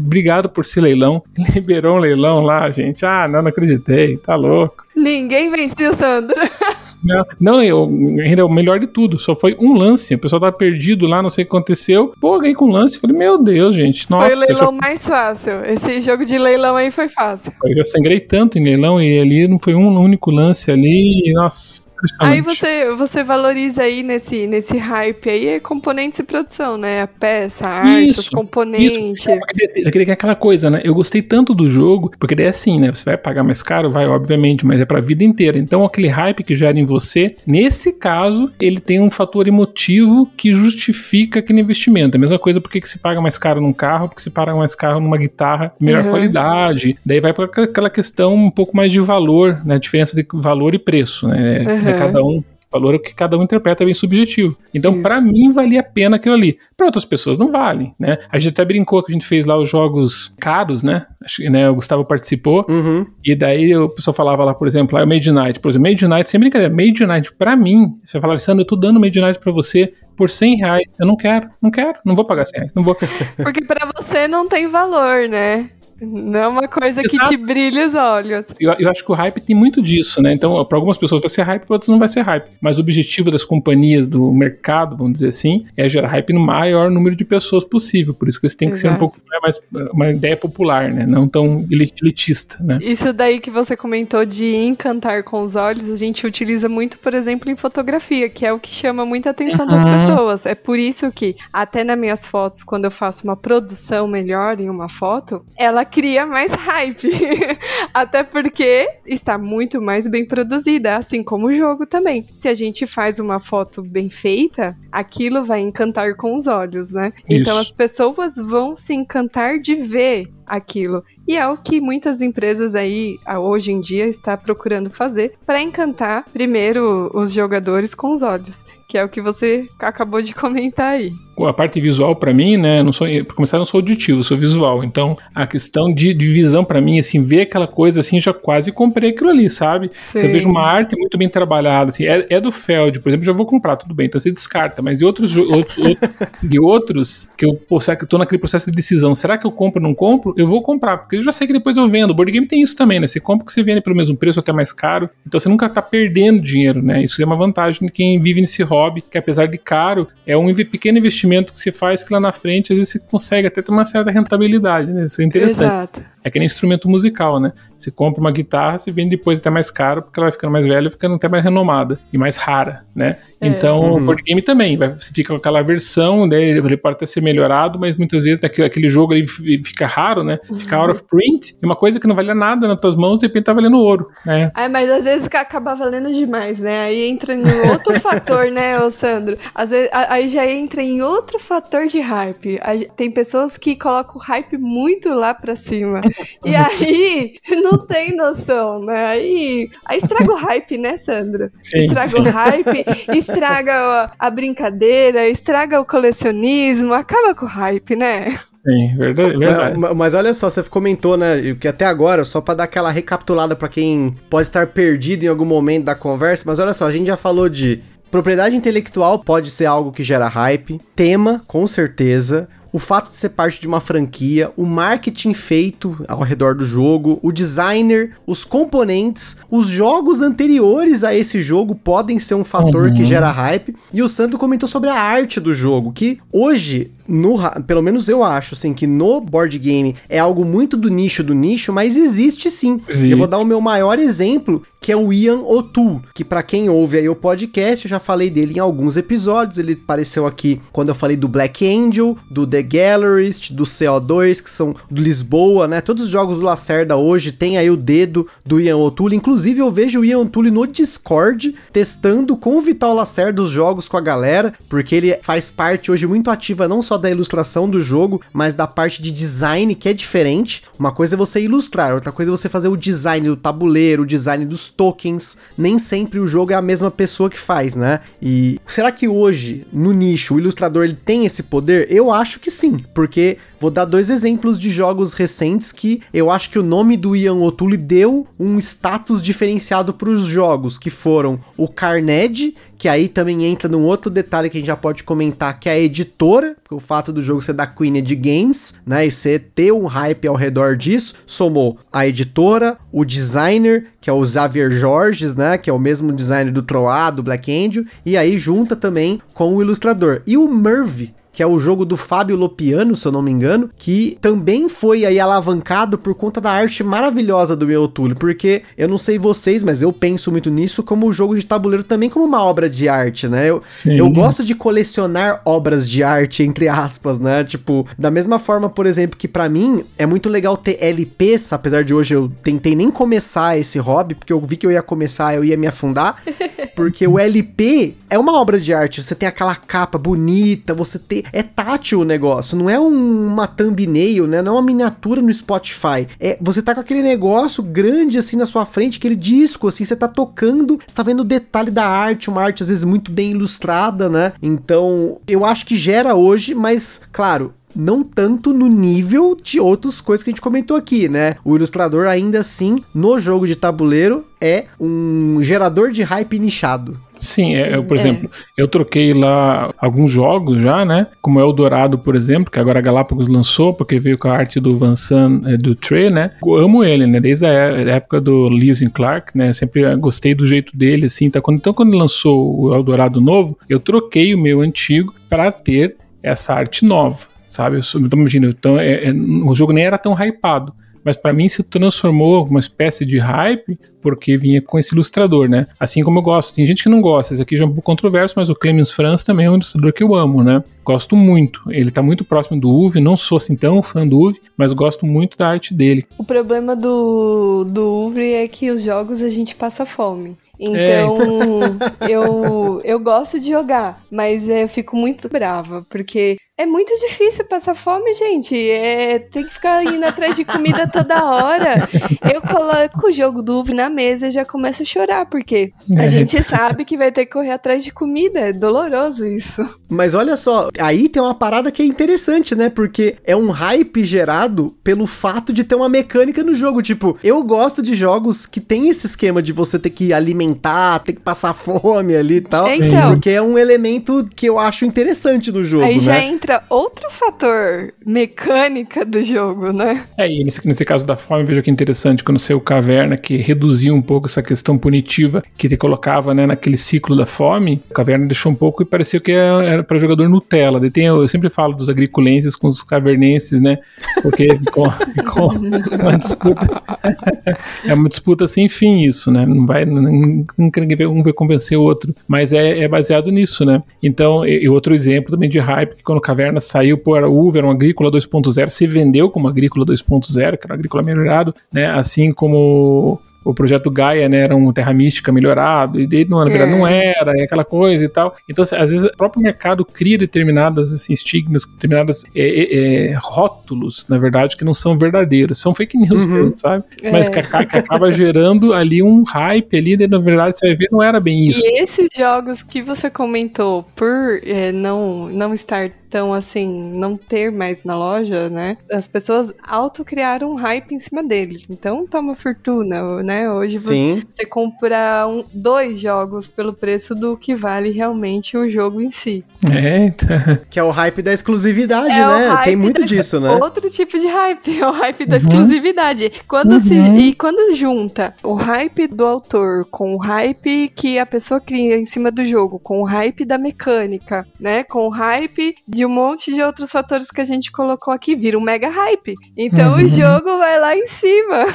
Obrigado por esse leilão. Liberou um leilão lá, gente. Ah, não, não acreditei. Tá louco. Ninguém venceu, Sandro. Não, não eu, ainda é o melhor de tudo. Só foi um lance. O pessoal tava perdido lá, não sei o que aconteceu. Pô, ganhei com um lance. Falei, meu Deus, gente. Nossa. Foi o leilão já... mais fácil. Esse jogo de leilão aí foi fácil. Eu já sangrei tanto em leilão e ali não foi um único lance ali. Nossa. Aí você, você valoriza aí nesse, nesse hype aí é componentes e produção, né? A peça, a arte, isso, os componentes. Isso. É aquela coisa, né? Eu gostei tanto do jogo, porque daí é assim, né? Você vai pagar mais caro, vai, obviamente, mas é pra vida inteira. Então aquele hype que gera em você, nesse caso, ele tem um fator emotivo que justifica aquele investimento. É a mesma coisa porque que se paga mais caro num carro, porque se paga mais caro numa guitarra de melhor uhum. qualidade. Daí vai para aquela questão um pouco mais de valor, né? A diferença de valor e preço, né? Uhum né? Cada um valor é o que cada um interpreta é bem subjetivo. Então, para mim, valia a pena aquilo ali. Para outras pessoas, não vale, né? A gente até brincou que a gente fez lá os jogos caros, né? Acho que né, o Gustavo participou. Uhum. E daí o pessoal falava lá, por exemplo, lá, o Made Night. Por exemplo, Made Night, sem brincadeira, Made Night, pra mim, você fala, Alessandro, eu tô dando Made Night pra você por 100 reais. Eu não quero, não quero, não vou pagar 100 reais, não vou. Porque para você não tem valor, né? Não é uma coisa Exato. que te brilha os olhos. Eu, eu, acho que o hype tem muito disso, né? Então, para algumas pessoas vai ser hype, para outras não vai ser hype. Mas o objetivo das companhias, do mercado, vamos dizer assim, é gerar hype no maior número de pessoas possível. Por isso que eles têm que Exato. ser um pouco mais uma ideia popular, né? Não tão elitista, né? Isso daí que você comentou de encantar com os olhos, a gente utiliza muito, por exemplo, em fotografia, que é o que chama muita atenção uhum. das pessoas. É por isso que, até nas minhas fotos, quando eu faço uma produção melhor em uma foto, ela cria mais hype. até porque está muito mais bem produzida, assim como o jogo também. Se a gente faz uma foto bem feita, aquilo vai encantar com os olhos, né? Então, isso. Então as pessoas vão se encantar de ver aquilo. E é o que muitas empresas aí, hoje em dia, está procurando fazer para encantar primeiro os jogadores com os olhos, que é o que você acabou de comentar aí. A parte visual para mim, né, não sou, para começar, eu não sou auditivo, eu sou visual. Então, a questão de, de visão para mim, assim, ver aquela coisa assim, já quase comprei aquilo ali, sabe? Sim. Se eu vejo uma arte muito bem trabalhada, assim, é, é, do Feld, por exemplo, já vou comprar, tudo bem, então você descarta, mas de outros, outros, outros de outros que eu, pô, que eu tô naquele processo de decisão, será que eu compro ou não compro? Eu vou comprar, porque eu já sei que depois eu vendo. O board game tem isso também, né? Você compra que você vende pelo mesmo preço, até mais caro. Então você nunca tá perdendo dinheiro, né? Isso é uma vantagem de quem vive nesse hobby, que apesar de caro, é um pequeno investimento que você faz que lá na frente às vezes você consegue até ter uma certa rentabilidade, né? Isso é interessante. Exato. É que nem instrumento musical, né? Você compra uma guitarra, você vende depois até mais caro, porque ela vai ficando mais velha e ficando até mais renomada e mais rara, né? É. Então, uhum. o board game também, vai, você fica com aquela versão, né? Ele pode até ser melhorado, mas muitas vezes aquele, aquele jogo ali fica raro, né? Fica out of print, e uma coisa que não valia nada nas tuas mãos, de repente tá valendo ouro, né? É, mas às vezes acaba valendo demais, né? Aí entra em outro fator, né, ô Sandro? Às vezes, aí já entra em outro fator de hype. Tem pessoas que colocam o hype muito lá pra cima. E aí, não tem noção, né? Aí, aí estraga o hype, né, Sandra? Sim, estraga sim. o hype, estraga a, a brincadeira, estraga o colecionismo, acaba com o hype, né? Sim, verdade. verdade. Mas, mas, olha só, você comentou, né, que até agora, só para dar aquela recapitulada para quem pode estar perdido em algum momento da conversa, mas olha só, a gente já falou de propriedade intelectual pode ser algo que gera hype, tema, com certeza, o fato de ser parte de uma franquia, o marketing feito ao redor do jogo, o designer, os componentes, os jogos anteriores a esse jogo podem ser um fator uhum. que gera hype. E o Sandro comentou sobre a arte do jogo, que hoje no, pelo menos eu acho, assim, que no board game é algo muito do nicho do nicho, mas existe sim. Eu vou dar o meu maior exemplo, que é o Ian O'Toole, que para quem ouve aí o podcast, eu já falei dele em alguns episódios, ele apareceu aqui quando eu falei do Black Angel, do The Gallerist, do CO2, que são do Lisboa, né? Todos os jogos do Lacerda hoje tem aí o dedo do Ian O'Toole, inclusive eu vejo o Ian O'Toole no Discord testando com o Vital Lacerda os jogos com a galera, porque ele faz parte hoje muito ativa não só da ilustração do jogo, mas da parte de design que é diferente. Uma coisa é você ilustrar, outra coisa é você fazer o design do tabuleiro, o design dos tokens. Nem sempre o jogo é a mesma pessoa que faz, né? E será que hoje, no nicho, o ilustrador ele tem esse poder? Eu acho que sim, porque vou dar dois exemplos de jogos recentes que eu acho que o nome do Ian O'Toole deu um status diferenciado para os jogos, que foram o Carnage, que aí também entra num outro detalhe que a gente já pode comentar, que é a editora, o fato do jogo ser da Queened Games, né, e você ter um hype ao redor disso, somou a editora, o designer, que é o Xavier Jorges, né, que é o mesmo designer do Troá, do Black Angel, e aí junta também com o ilustrador. E o Merv, que é o jogo do Fábio Lopiano, se eu não me engano, que também foi aí alavancado por conta da arte maravilhosa do meu Túlio, porque eu não sei vocês, mas eu penso muito nisso como o jogo de tabuleiro também como uma obra de arte, né? Eu, eu gosto de colecionar obras de arte, entre aspas, né? Tipo, da mesma forma, por exemplo, que para mim é muito legal ter LPs, apesar de hoje eu tentei nem começar esse hobby, porque eu vi que eu ia começar, eu ia me afundar, porque o LP é uma obra de arte, você tem aquela capa bonita, você tem é tátil o negócio, não é um, uma thumbnail, né? Não é uma miniatura no Spotify. É, você tá com aquele negócio grande assim na sua frente, aquele disco assim, você tá tocando, você tá vendo o detalhe da arte, uma arte às vezes muito bem ilustrada, né? Então, eu acho que gera hoje, mas claro, não tanto no nível de outras coisas que a gente comentou aqui, né? O ilustrador ainda assim, no jogo de tabuleiro, é um gerador de hype nichado. Sim, é, eu, por é. exemplo, eu troquei lá alguns jogos já, né? Como é o Dourado, por exemplo, que agora a Galápagos lançou, porque veio com a arte do Van San, é, do Trey, né? Eu amo ele, né? Desde a época do Lewis Clark, né? Sempre gostei do jeito dele, assim. Tá? Então, quando lançou o Eldorado novo, eu troquei o meu antigo para ter essa arte nova, sabe? Eu, então, imagina, então, é, é, o jogo nem era tão hypado mas para mim se transformou uma espécie de hype porque vinha com esse ilustrador, né? Assim como eu gosto. Tem gente que não gosta, esse aqui já é um pouco controverso, mas o Clemens Franz também é um ilustrador que eu amo, né? Gosto muito. Ele tá muito próximo do Uve, não sou assim tão fã do Uve, mas gosto muito da arte dele. O problema do, do Uve é que os jogos a gente passa fome. Então, é, então... eu, eu gosto de jogar, mas eu fico muito brava, porque é muito difícil passar fome, gente. É, tem que ficar indo atrás de comida toda hora. Eu coloco o jogo do Uve na mesa e já começo a chorar, porque a é. gente sabe que vai ter que correr atrás de comida. É doloroso isso. Mas olha só, aí tem uma parada que é interessante, né? Porque é um hype gerado pelo fato de ter uma mecânica no jogo. Tipo, eu gosto de jogos que tem esse esquema de você ter que alimentar, ter que passar fome ali e tal. Então, porque é um elemento que eu acho interessante no jogo, aí né? já entra entra outro fator mecânica do jogo, né? É, e nesse, nesse caso da fome, veja que interessante, quando saiu Caverna, que reduzia um pouco essa questão punitiva que te colocava né, naquele ciclo da fome, Caverna deixou um pouco e parecia que era para jogador Nutella. Tem, eu sempre falo dos agriculenses com os cavernenses, né? Porque ficou uma disputa. é uma disputa sem fim isso, né? Não vai, nunca ninguém um vai convencer o outro. Mas é, é baseado nisso, né? Então, e, e outro exemplo também de hype, que quando Caverna Caverna saiu por Uva, era um agrícola 2.0, se vendeu como agrícola 2.0, que era um agrícola melhorado, né? Assim como o projeto Gaia, né, era um Terra Mística melhorado, e daí, na verdade, é. não era, e aquela coisa e tal. Então, assim, às vezes, o próprio mercado cria determinadas, assim, estigmas, determinados é, é, é, rótulos, na verdade, que não são verdadeiros, são fake news, uhum. sabe? Mas é. que, que, acaba gerando ali um hype ali, e, na verdade, você vai ver, não era bem isso. E esses jogos que você comentou, por é, não, não estar tão assim, não ter mais na loja, né? As pessoas autocriaram um hype em cima deles. Então tá uma fortuna, né? Hoje Sim. você, você compra um, dois jogos pelo preço do que vale realmente o jogo em si. É, então. Que é o hype da exclusividade, é né? Tem muito da, disso, né? Outro tipo de hype, é o hype da uhum. exclusividade. Quando uhum. se, e quando junta o hype do autor com o hype que a pessoa cria em cima do jogo, com o hype da mecânica, né? Com o hype de de um monte de outros fatores que a gente colocou aqui, vira um mega hype. Então uhum. o jogo vai lá em cima.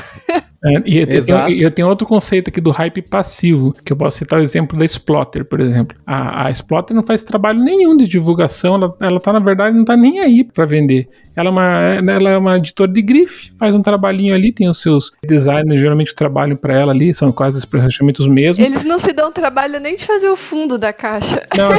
É, e eu, eu, eu, tenho outro conceito aqui do hype passivo, que eu posso citar o exemplo da Splotter, por exemplo. A, a Splotter não faz trabalho nenhum de divulgação, ela, ela tá, na verdade, não tá nem aí para vender. Ela é, uma, ela é uma editora de grife, faz um trabalhinho ali, tem os seus designers, geralmente trabalham para ela ali, são quase praticamente os mesmos. Eles não se dão trabalho nem de fazer o fundo da caixa. Não, é,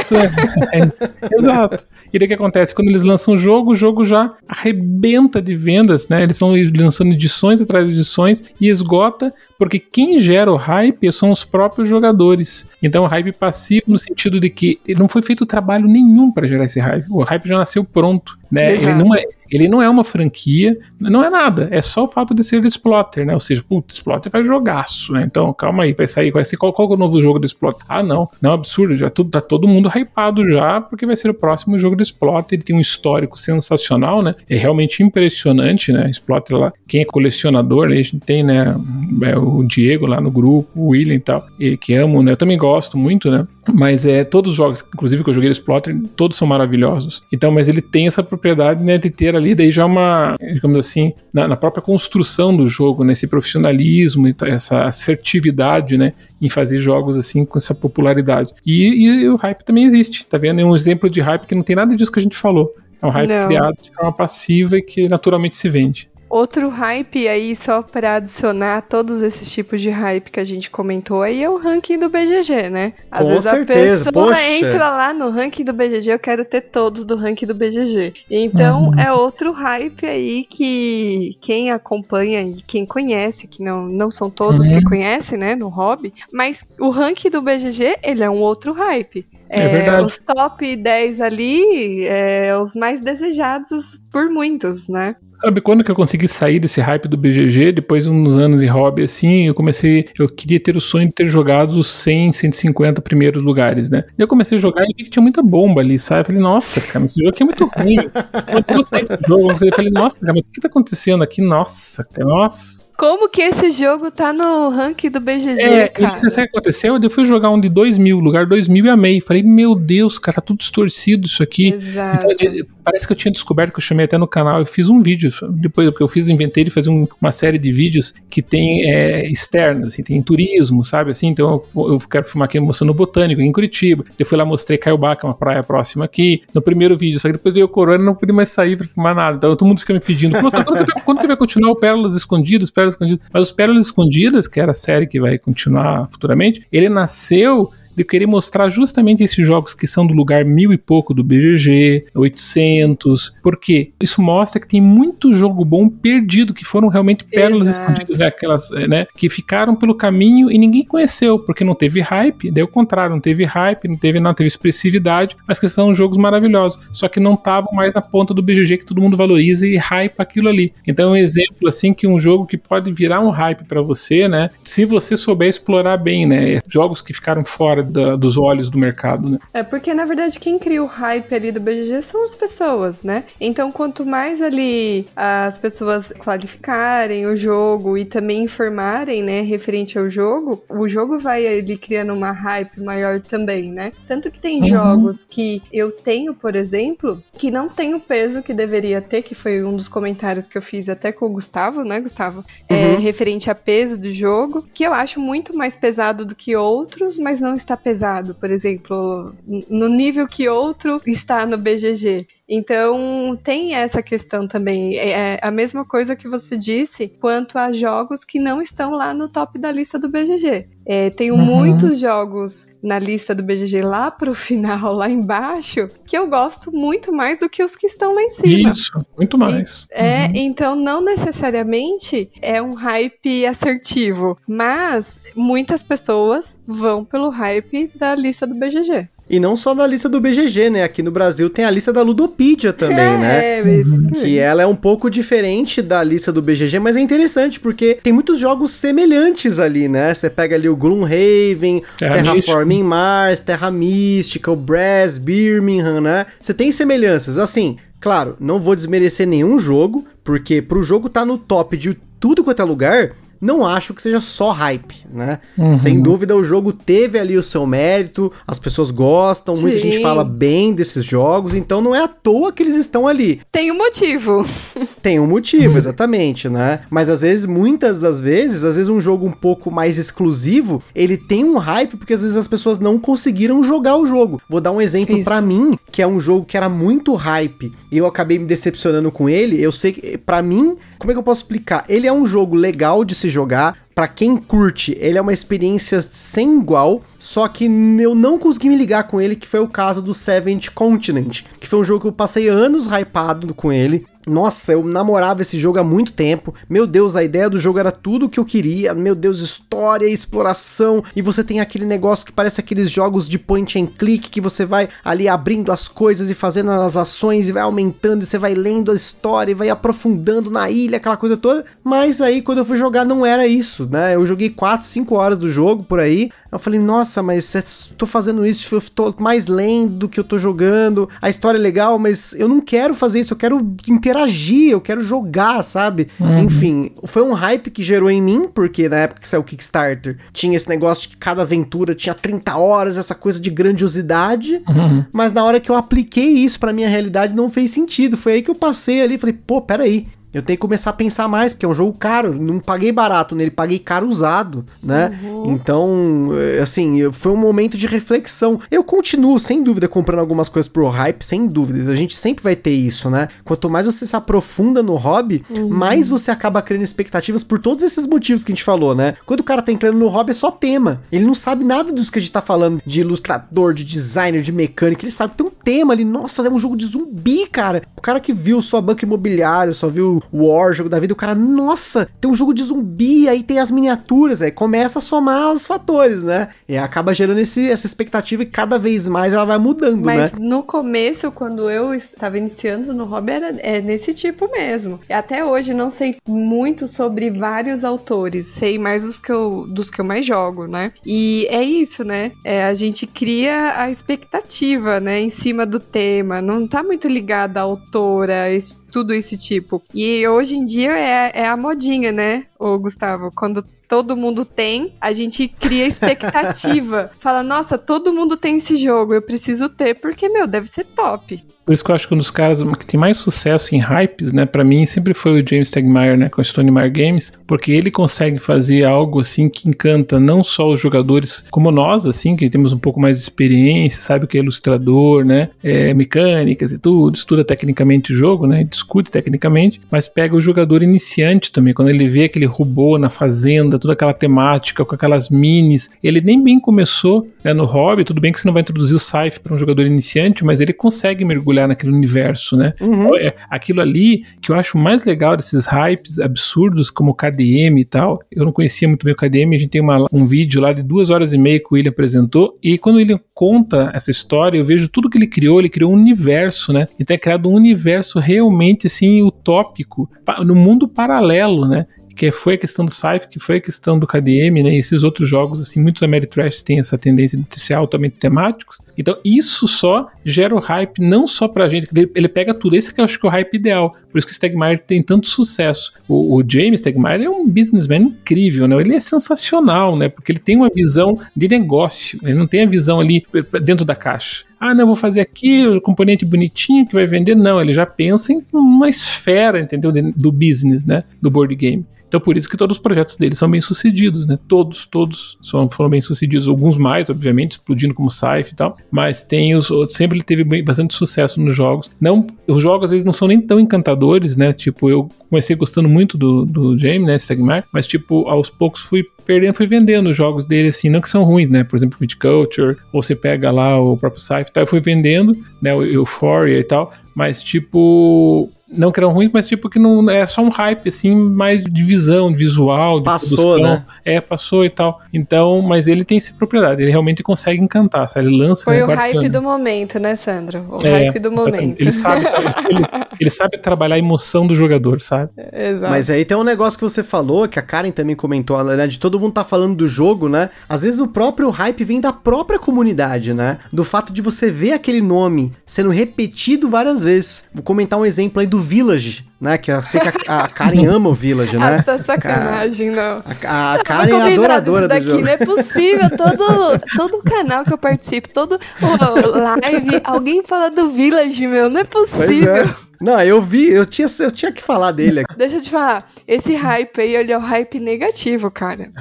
é, exato. E daí o que acontece? Quando eles lançam o jogo, o jogo já arrebenta de vendas, né? Eles estão lançando edições atrás de edições e esgota, porque quem gera o hype são os próprios jogadores. Então, o hype passivo no sentido de que não foi feito trabalho nenhum para gerar esse hype. O hype já nasceu pronto, né? Ele não é, ele não é uma franquia, não é nada, é só o fato de ser Exploiter, né? Ou seja, putz, Exploiter faz jogaço, né? Então, calma aí, vai sair, vai ser qual, qual é o novo jogo do Exploiter? Ah, não, não, absurdo, já tudo, tá todo mundo hypado já, porque vai ser o próximo jogo do Exploiter, ele tem um histórico sensacional, né? É realmente impressionante, né? Exploiter lá, quem é colecionador, né? a gente tem, né, é, o Diego lá no grupo, o William e tal, e, que amo, né? Eu também gosto muito, né? Mas é, todos os jogos, inclusive que eu joguei Exploiter, todos são maravilhosos. Então, mas ele tem essa propriedade, né, de ter ali daí já uma, digamos assim, na, na própria construção do jogo, né, esse profissionalismo, essa assertividade, né, em fazer jogos assim com essa popularidade. E, e, o hype também existe, tá vendo? É um exemplo de hype que não tem nada disso que a gente falou. É um hype não. criado de forma passiva e que naturalmente se vende. Outro hype aí, só para adicionar todos esses tipos de hype que a gente comentou aí, é o ranking do BGG, né? Às Com vezes certeza, a pessoa Poxa. entra lá no ranking do BGG, eu quero ter todos do ranking do BGG. Então, uhum. é outro hype aí que quem acompanha e quem conhece, que não, não são todos uhum. que conhecem, né, no hobby, mas o ranking do BGG, ele é um outro hype. É, é os top 10 ali, é, os mais desejados por muitos, né? Sabe quando que eu consegui sair desse hype do BGG? Depois de uns anos em hobby, assim, eu comecei, eu queria ter o sonho de ter jogado os 100, 150 primeiros lugares, né? eu comecei a jogar e vi que tinha muita bomba ali, sabe? Eu falei, nossa, cara, esse jogo aqui é muito ruim. eu gostei desse jogo, eu falei, nossa, cara, mas o que tá acontecendo aqui? Nossa, cara, nossa. Como que esse jogo tá no ranking do BGG, é, cara? Você sabe o que aconteceu? Eu fui jogar um de 2000, lugar 2000 e amei. Falei, meu Deus, cara, tá tudo distorcido isso aqui. Exato. Então, parece que eu tinha descoberto, que eu chamei até no canal, eu fiz um vídeo, depois porque eu fiz, inventei de fazer um, uma série de vídeos que tem é, externas, assim, tem turismo, sabe, assim, então eu, eu quero filmar aqui mostrando o Botânico, em Curitiba. Eu fui lá, mostrei Caiobá, que é uma praia próxima aqui, no primeiro vídeo, só que depois veio o corona não pude mais sair pra filmar nada. Então todo mundo fica me pedindo, quando, que, quando que vai continuar o Pérolas Escondidas, Pérolas Escondidas? Mas os Pérolas Escondidas, que era a série que vai continuar futuramente, ele nasceu de querer mostrar justamente esses jogos que são do lugar mil e pouco do BGG, 800, porque isso mostra que tem muito jogo bom perdido, que foram realmente pérolas Exato. escondidas, né, aquelas, eh, né, que ficaram pelo caminho e ninguém conheceu, porque não teve hype, daí o contrário, não teve hype, não teve nada, teve expressividade, mas que são jogos maravilhosos, só que não estavam mais na ponta do BGG que todo mundo valoriza e hype aquilo ali. Então é um exemplo assim que um jogo que pode virar um hype para você, né, se você souber explorar bem, né, jogos que ficaram fora da, dos olhos do mercado, né? É porque, na verdade, quem cria o hype ali do BGG são as pessoas, né? Então, quanto mais ali as pessoas qualificarem o jogo e também informarem, né, referente ao jogo, o jogo vai ali criando uma hype maior também, né? Tanto que tem uhum. jogos que eu tenho, por exemplo, que não tem o peso que deveria ter, que foi um dos comentários que eu fiz até com o Gustavo, né, Gustavo? É, uhum. É, referente a peso do jogo, que eu acho muito mais pesado do que outros, mas não está pesado, por exemplo, no nível que outro está no BGG. Então, tem essa questão também. É, é a mesma coisa que você disse quanto a jogos que não estão lá no top da lista do BGG. É, tenho uhum. muitos jogos na lista do BGG lá pro final, lá embaixo, que eu gosto muito mais do que os que estão lá em cima. Isso, muito mais. E, é, uhum. então não necessariamente é um hype assertivo, mas muitas pessoas vão pelo hype da lista do BGG. E não só na lista do BGG, né? Aqui no Brasil tem a lista da Ludopedia também, é, né? É, isso. Que ela é um pouco diferente da lista do BGG, mas é interessante porque tem muitos jogos semelhantes ali, né? Você pega ali o Gloomhaven, Terra Terraforming Mars, Terra Mística, o Brass, Birmingham, né? Você tem semelhanças. Assim, claro, não vou desmerecer nenhum jogo, porque pro jogo tá no top de tudo quanto é lugar, não acho que seja só hype, né? Uhum. Sem dúvida o jogo teve ali o seu mérito, as pessoas gostam, Sim. muita gente fala bem desses jogos, então não é à toa que eles estão ali. Tem um motivo. Tem um motivo, exatamente, né? Mas às vezes, muitas das vezes, às vezes um jogo um pouco mais exclusivo, ele tem um hype porque às vezes as pessoas não conseguiram jogar o jogo. Vou dar um exemplo para mim, que é um jogo que era muito hype e eu acabei me decepcionando com ele. Eu sei que para mim, como é que eu posso explicar? Ele é um jogo legal de se se jogar. Para quem curte, ele é uma experiência sem igual. Só que eu não consegui me ligar com ele, que foi o caso do Seventh Continent, que foi um jogo que eu passei anos hypado com ele. Nossa, eu namorava esse jogo há muito tempo. Meu Deus, a ideia do jogo era tudo o que eu queria. Meu Deus, história, exploração. E você tem aquele negócio que parece aqueles jogos de point and click que você vai ali abrindo as coisas e fazendo as ações e vai aumentando e você vai lendo a história e vai aprofundando na ilha, aquela coisa toda. Mas aí quando eu fui jogar não era isso, né? Eu joguei 4, 5 horas do jogo por aí. Eu falei, nossa, mas tô fazendo isso, eu tô mais lendo do que eu tô jogando. A história é legal, mas eu não quero fazer isso, eu quero interagir, eu quero jogar, sabe? Uhum. Enfim, foi um hype que gerou em mim, porque na época que saiu o Kickstarter, tinha esse negócio de que cada aventura tinha 30 horas, essa coisa de grandiosidade. Uhum. Mas na hora que eu apliquei isso pra minha realidade, não fez sentido. Foi aí que eu passei ali, falei, pô, peraí, eu tenho que começar a pensar mais, porque é um jogo caro. Não paguei barato nele, paguei caro usado, né? Uhum. Então, é, assim, foi um momento de reflexão. Eu continuo, sem dúvida, comprando algumas coisas pro hype, sem dúvida. A gente sempre vai ter isso, né? Quanto mais você se aprofunda no hobby, uhum. mais você acaba criando expectativas por todos esses motivos que a gente falou, né? Quando o cara tá entrando no hobby, é só tema. Ele não sabe nada dos que a gente tá falando de ilustrador, de designer, de mecânica. Ele sabe que tem um tema ali, nossa, é um jogo de zumbi, cara. O cara que viu só banco imobiliário, só viu War, jogo da vida, o cara, nossa, tem um jogo de zumbi, aí tem as miniaturas, aí começa a somar os fatores, né? E acaba gerando esse, essa expectativa e cada vez mais ela vai mudando, Mas né? Mas no começo, quando eu estava iniciando no hobby, era é nesse tipo mesmo. E até hoje não sei muito sobre vários autores, sei mais dos que eu, dos que eu mais jogo, né? E é isso, né? É, a gente cria a expectativa, né, em cima do tema, não tá muito ligada à autora, esse, tudo esse tipo. E hoje em dia é, é a modinha, né, o Gustavo? Quando todo mundo tem, a gente cria expectativa. Fala, nossa, todo mundo tem esse jogo, eu preciso ter, porque, meu, deve ser top. Por isso que eu acho que um dos caras que tem mais sucesso em hypes, né, para mim sempre foi o James Stegmaier, né, com a Stone Mar Games, porque ele consegue fazer algo assim que encanta não só os jogadores como nós, assim, que temos um pouco mais de experiência, sabe o que é ilustrador, né, é, mecânicas e tudo, estuda tecnicamente o jogo, né, discute tecnicamente, mas pega o jogador iniciante também, quando ele vê aquele robô na fazenda, toda aquela temática com aquelas minis, ele nem bem começou né, no hobby, tudo bem que você não vai introduzir o Scythe para um jogador iniciante, mas ele consegue mergulhar naquele universo, né? Uhum. É aquilo ali que eu acho mais legal desses hypes absurdos como o KDM e tal. Eu não conhecia muito bem o KDM, a gente tem uma, um vídeo lá de duas horas e meia que o William apresentou, e quando o William conta essa história, eu vejo tudo que ele criou, ele criou um universo, né? Ele tem criado um universo realmente, assim, utópico, no mundo paralelo, né? Que foi a questão do Scythe, que foi a questão do KDM, né? E esses outros jogos, assim, muitos Ameritrash têm essa tendência de ser altamente temáticos. Então, isso só gera o hype, não só pra gente, ele, pega tudo. Esse que eu acho que é o hype ideal. Por isso que o Stegmaier tem tanto sucesso. O, o James Stegmaier é um businessman incrível, né? Ele é sensacional, né? Porque ele tem uma visão de negócio. Ele não tem a visão ali dentro da caixa. Ah, não, vou fazer aqui o componente bonitinho que vai vender. Não, ele já pensa em uma esfera, entendeu? Do business, né? Do board game. Então por isso que todos os projetos dele são bem sucedidos, né? Todos, todos foram bem sucedidos. Alguns mais, obviamente, explodindo como Scythe e tal. Mas tem os sempre ele teve bastante sucesso nos jogos. Não, os jogos às vezes não são nem tão encantadores, né? Tipo, eu comecei gostando muito do, do James, né? Stegmar, mas tipo, aos poucos fui perdendo, fui vendendo os jogos dele, assim, não que são ruins, né? Por exemplo, Viticulture, ou você pega lá o próprio Scythe e tal, eu fui vendendo, né? O Euphoria e tal, mas tipo, não que eram ruins, mas tipo que não é só um hype assim, mais de visão, de visual, de passou, produção. Né? É, passou e tal. Então, mas ele tem essa propriedade, ele realmente consegue encantar, sabe? Ele lança Foi né, o hype do momento, né, Sandro? O é, hype do exatamente. momento. Ele sabe, ele, ele, sabe trabalhar a emoção do jogador, sabe? Exato. Mas aí tem um negócio que você falou, que a Karen também comentou, né, de todo mundo tá falando do jogo, né? Às vezes o próprio hype vem da própria comunidade, né? Do fato de você ver aquele nome sendo repetido várias vezes. Vou comentar um exemplo aí do do Village, né? Que eu sei que a, a Karen ama o Village, né? Essa sacanagem, não. A, a Karen é adoradora daqui, do jogo. Não é possível, todo, todo canal que eu participo, todo live, alguém fala do Village, meu, não é possível. Não, eu vi, eu tinha, eu tinha que falar dele. Deixa eu te falar, esse hype aí, ele é o hype negativo, cara.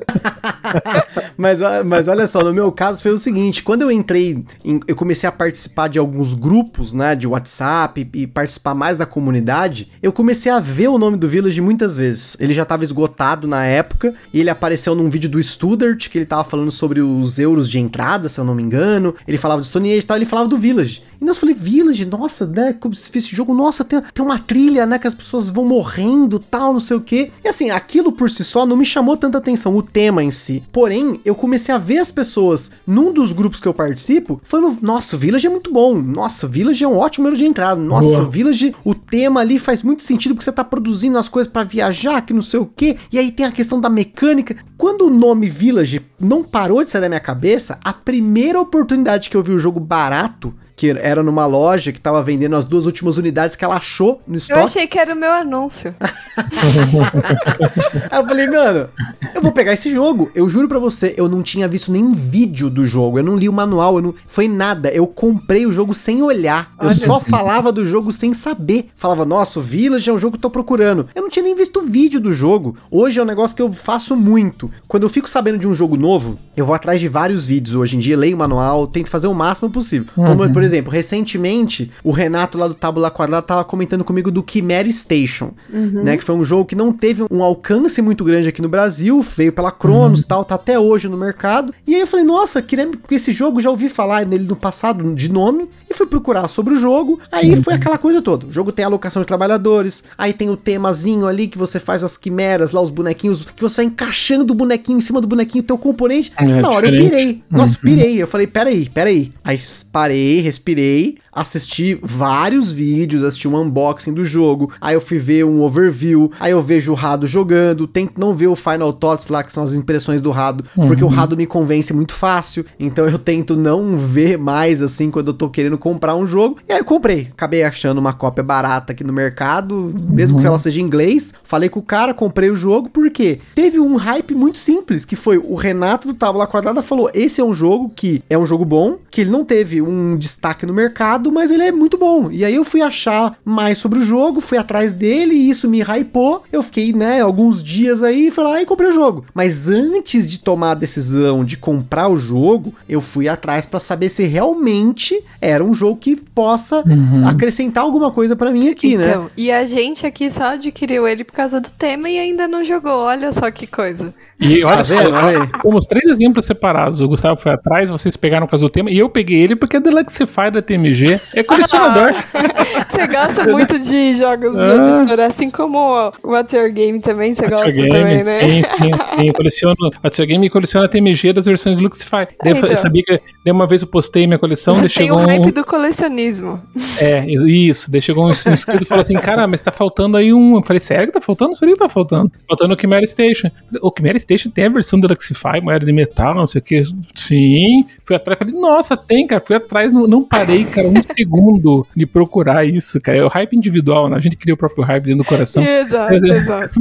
mas, mas olha só, no meu caso foi o seguinte, quando eu entrei, em, eu comecei a participar de alguns grupos, né, de WhatsApp e participar mais da comunidade, eu comecei a ver o nome do Village muitas vezes. Ele já estava esgotado na época, e ele apareceu num vídeo do Studart, que ele tava falando sobre os euros de entrada, se eu não me engano, ele falava do Stone Age e tal, ele falava do Village. E nós falei, Village, nossa, né, como se esse jogo, nossa, tem, tem uma trilha, né, que as pessoas vão morrendo, tal, não sei o quê. E assim, aquilo por si só não me chamou tanta atenção, o tema em si. Porém, eu comecei a ver as pessoas num dos grupos que eu participo falando, nossa, o Village é muito bom, nossa, o Village é um ótimo número de entrada, nossa, Boa. o Village, o tema ali faz muito sentido porque você tá produzindo as coisas para viajar, que não sei o quê. E aí tem a questão da mecânica. Quando o nome Village não parou de sair da minha cabeça, a primeira oportunidade que eu vi o jogo barato que era numa loja que tava vendendo as duas últimas unidades que ela achou no estoque. Eu achei que era o meu anúncio. Aí eu falei, mano, eu vou pegar esse jogo. Eu juro pra você, eu não tinha visto nenhum vídeo do jogo. Eu não li o manual, eu não... foi nada. Eu comprei o jogo sem olhar. Eu Olha só falava do jogo sem saber. Falava, nossa, o Village é um jogo que eu tô procurando. Eu não tinha nem visto o vídeo do jogo. Hoje é um negócio que eu faço muito. Quando eu fico sabendo de um jogo novo, eu vou atrás de vários vídeos hoje em dia, leio o manual, tento fazer o máximo possível. Como, uhum. por exemplo, exemplo, recentemente, o Renato lá do Tábula Quadrada tava comentando comigo do Chimera Station, uhum. né? Que foi um jogo que não teve um alcance muito grande aqui no Brasil, veio pela Cronos e uhum. tal, tá até hoje no mercado. E aí eu falei, nossa, queria esse jogo, já ouvi falar nele no passado de nome, e fui procurar sobre o jogo. Aí uhum. foi aquela coisa toda. O jogo tem alocação de trabalhadores, aí tem o temazinho ali que você faz as quimeras, lá os bonequinhos, que você vai encaixando o bonequinho em cima do bonequinho, teu componente. É, Na hora diferente. eu pirei. Nossa, uhum. pirei. Eu falei, peraí, peraí. Aí parei, respirei, assisti vários vídeos, assisti um unboxing do jogo, aí eu fui ver um overview, aí eu vejo o Rado jogando, tento não ver o Final Thoughts lá, que são as impressões do Rado, uhum. porque o Rado me convence muito fácil, então eu tento não ver mais assim quando eu tô querendo comprar um jogo, e aí eu comprei. Acabei achando uma cópia barata aqui no mercado, mesmo uhum. que ela seja em inglês, falei com o cara, comprei o jogo, porque teve um hype muito simples, que foi o Renato do Tábula Quadrada falou, esse é um jogo que é um jogo bom, que ele não teve um destaque no mercado, mas ele é muito bom. E aí eu fui achar mais sobre o jogo, fui atrás dele e isso me hypou. Eu fiquei, né, alguns dias aí, fui lá e comprei o jogo. Mas antes de tomar a decisão de comprar o jogo, eu fui atrás para saber se realmente era um jogo que possa uhum. acrescentar alguma coisa para mim aqui, né? então, né? E a gente aqui só adquiriu ele por causa do tema e ainda não jogou. Olha só que coisa. E olha tá só, fomos três exemplos separados. O Gustavo foi atrás, vocês pegaram por causa do tema, e eu peguei ele porque é Deluxify da TMG. É colecionador. você gosta muito de jogos ah. de editora, assim como o What's Your Game também, você What's gosta Game, também, né? Sim, sim, sim. Eu coleciono What's Your Game e coleciono a TMG das versões Luxify. É, então. Eu sabia que de uma vez eu postei minha coleção, você chegou o hype um... do colecionismo. É, isso. Daí chegou um inscrito e falou assim, cara, mas tá faltando aí um... Eu falei, sério que tá faltando? Seria que tá faltando. Faltando o Chimera Station. O Chimera Station tem a versão do Luxify, moeda de metal, não sei o que. Sim. Fui atrás, falei, nossa, tem, cara. Fui atrás, não, não parei, cara, um segundo de procurar isso, cara. É o hype individual, né? A gente cria o próprio hype dentro do coração. Exato, eu, exato.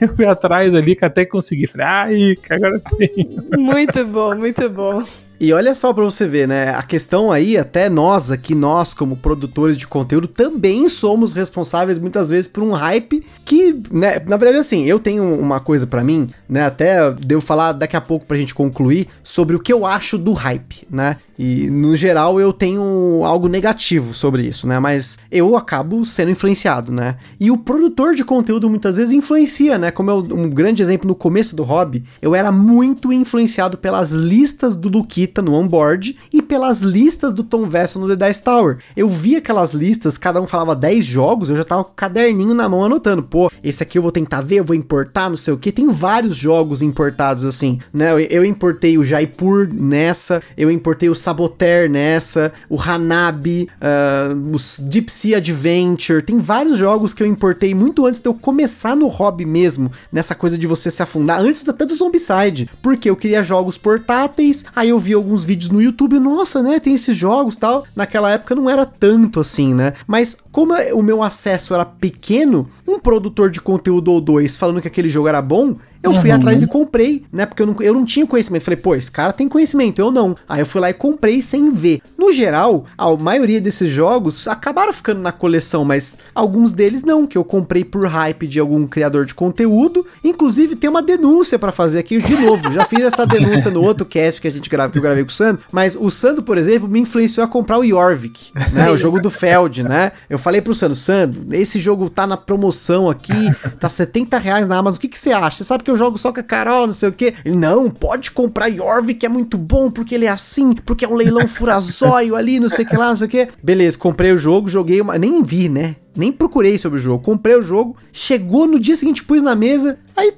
Eu fui atrás ali, que até consegui. Falei, ai, agora tem. Muito bom, muito bom. E olha só para você ver, né? A questão aí, até nós aqui, nós como produtores de conteúdo, também somos responsáveis muitas vezes por um hype que, né? Na verdade, assim, eu tenho uma coisa para mim, né? Até devo falar daqui a pouco pra gente concluir sobre o que eu acho do hype, né? E no geral eu tenho algo negativo sobre isso, né? Mas eu acabo sendo influenciado, né? E o produtor de conteúdo muitas vezes influencia, né? Como é um grande exemplo no começo do hobby, eu era muito influenciado pelas listas do Lukita no onboard e pelas listas do Tom Vessel no The Dice Tower. Eu via aquelas listas, cada um falava 10 jogos, eu já tava com o caderninho na mão anotando, pô, esse aqui eu vou tentar ver, eu vou importar, não sei o que. Tem vários jogos importados assim, né? Eu importei o Jaipur nessa, eu importei o Saboteur nessa, o Hanabi, uh, os Deep Sea Adventure, tem vários jogos que eu importei muito antes de eu começar no hobby mesmo, nessa coisa de você se afundar, antes até do Zombicide, porque eu queria jogos portáteis, aí eu vi alguns vídeos no YouTube, nossa, né, tem esses jogos tal, naquela época não era tanto assim, né, mas como o meu acesso era pequeno, um produtor de conteúdo ou dois falando que aquele jogo era bom, eu fui uhum. atrás e comprei, né? Porque eu não, eu não tinha conhecimento. Falei, pô, esse cara tem conhecimento, eu não. Aí eu fui lá e comprei sem ver. No geral, a maioria desses jogos acabaram ficando na coleção, mas alguns deles não, que eu comprei por hype de algum criador de conteúdo. Inclusive, tem uma denúncia para fazer aqui de novo. Já fiz essa denúncia no outro cast que a gente grava, que eu gravei com o Sando, mas o Sando, por exemplo, me influenciou a comprar o Jorvik, né? O jogo do Feld, né? Eu falei pro Sando, Sando, esse jogo tá na promoção aqui, tá 70 reais na Amazon, o que, que você acha? Você sabe que eu jogo só com a Carol, não sei o que. Não, pode comprar Yorvik, que é muito bom, porque ele é assim, porque é um leilão furazóio ali, não sei o que lá, não sei o que. Beleza, comprei o jogo, joguei uma. Nem vi, né? Nem procurei sobre o jogo. Comprei o jogo, chegou no dia seguinte, pus na mesa, aí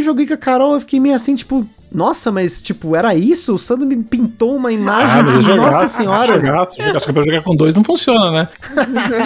joguei com a Carol, eu fiquei meio assim, tipo, nossa, mas tipo, era isso? O Sandro me pintou uma imagem ah, de jogar, Nossa Senhora. Jogar, jogar, acho que pra jogar com dois não funciona, né?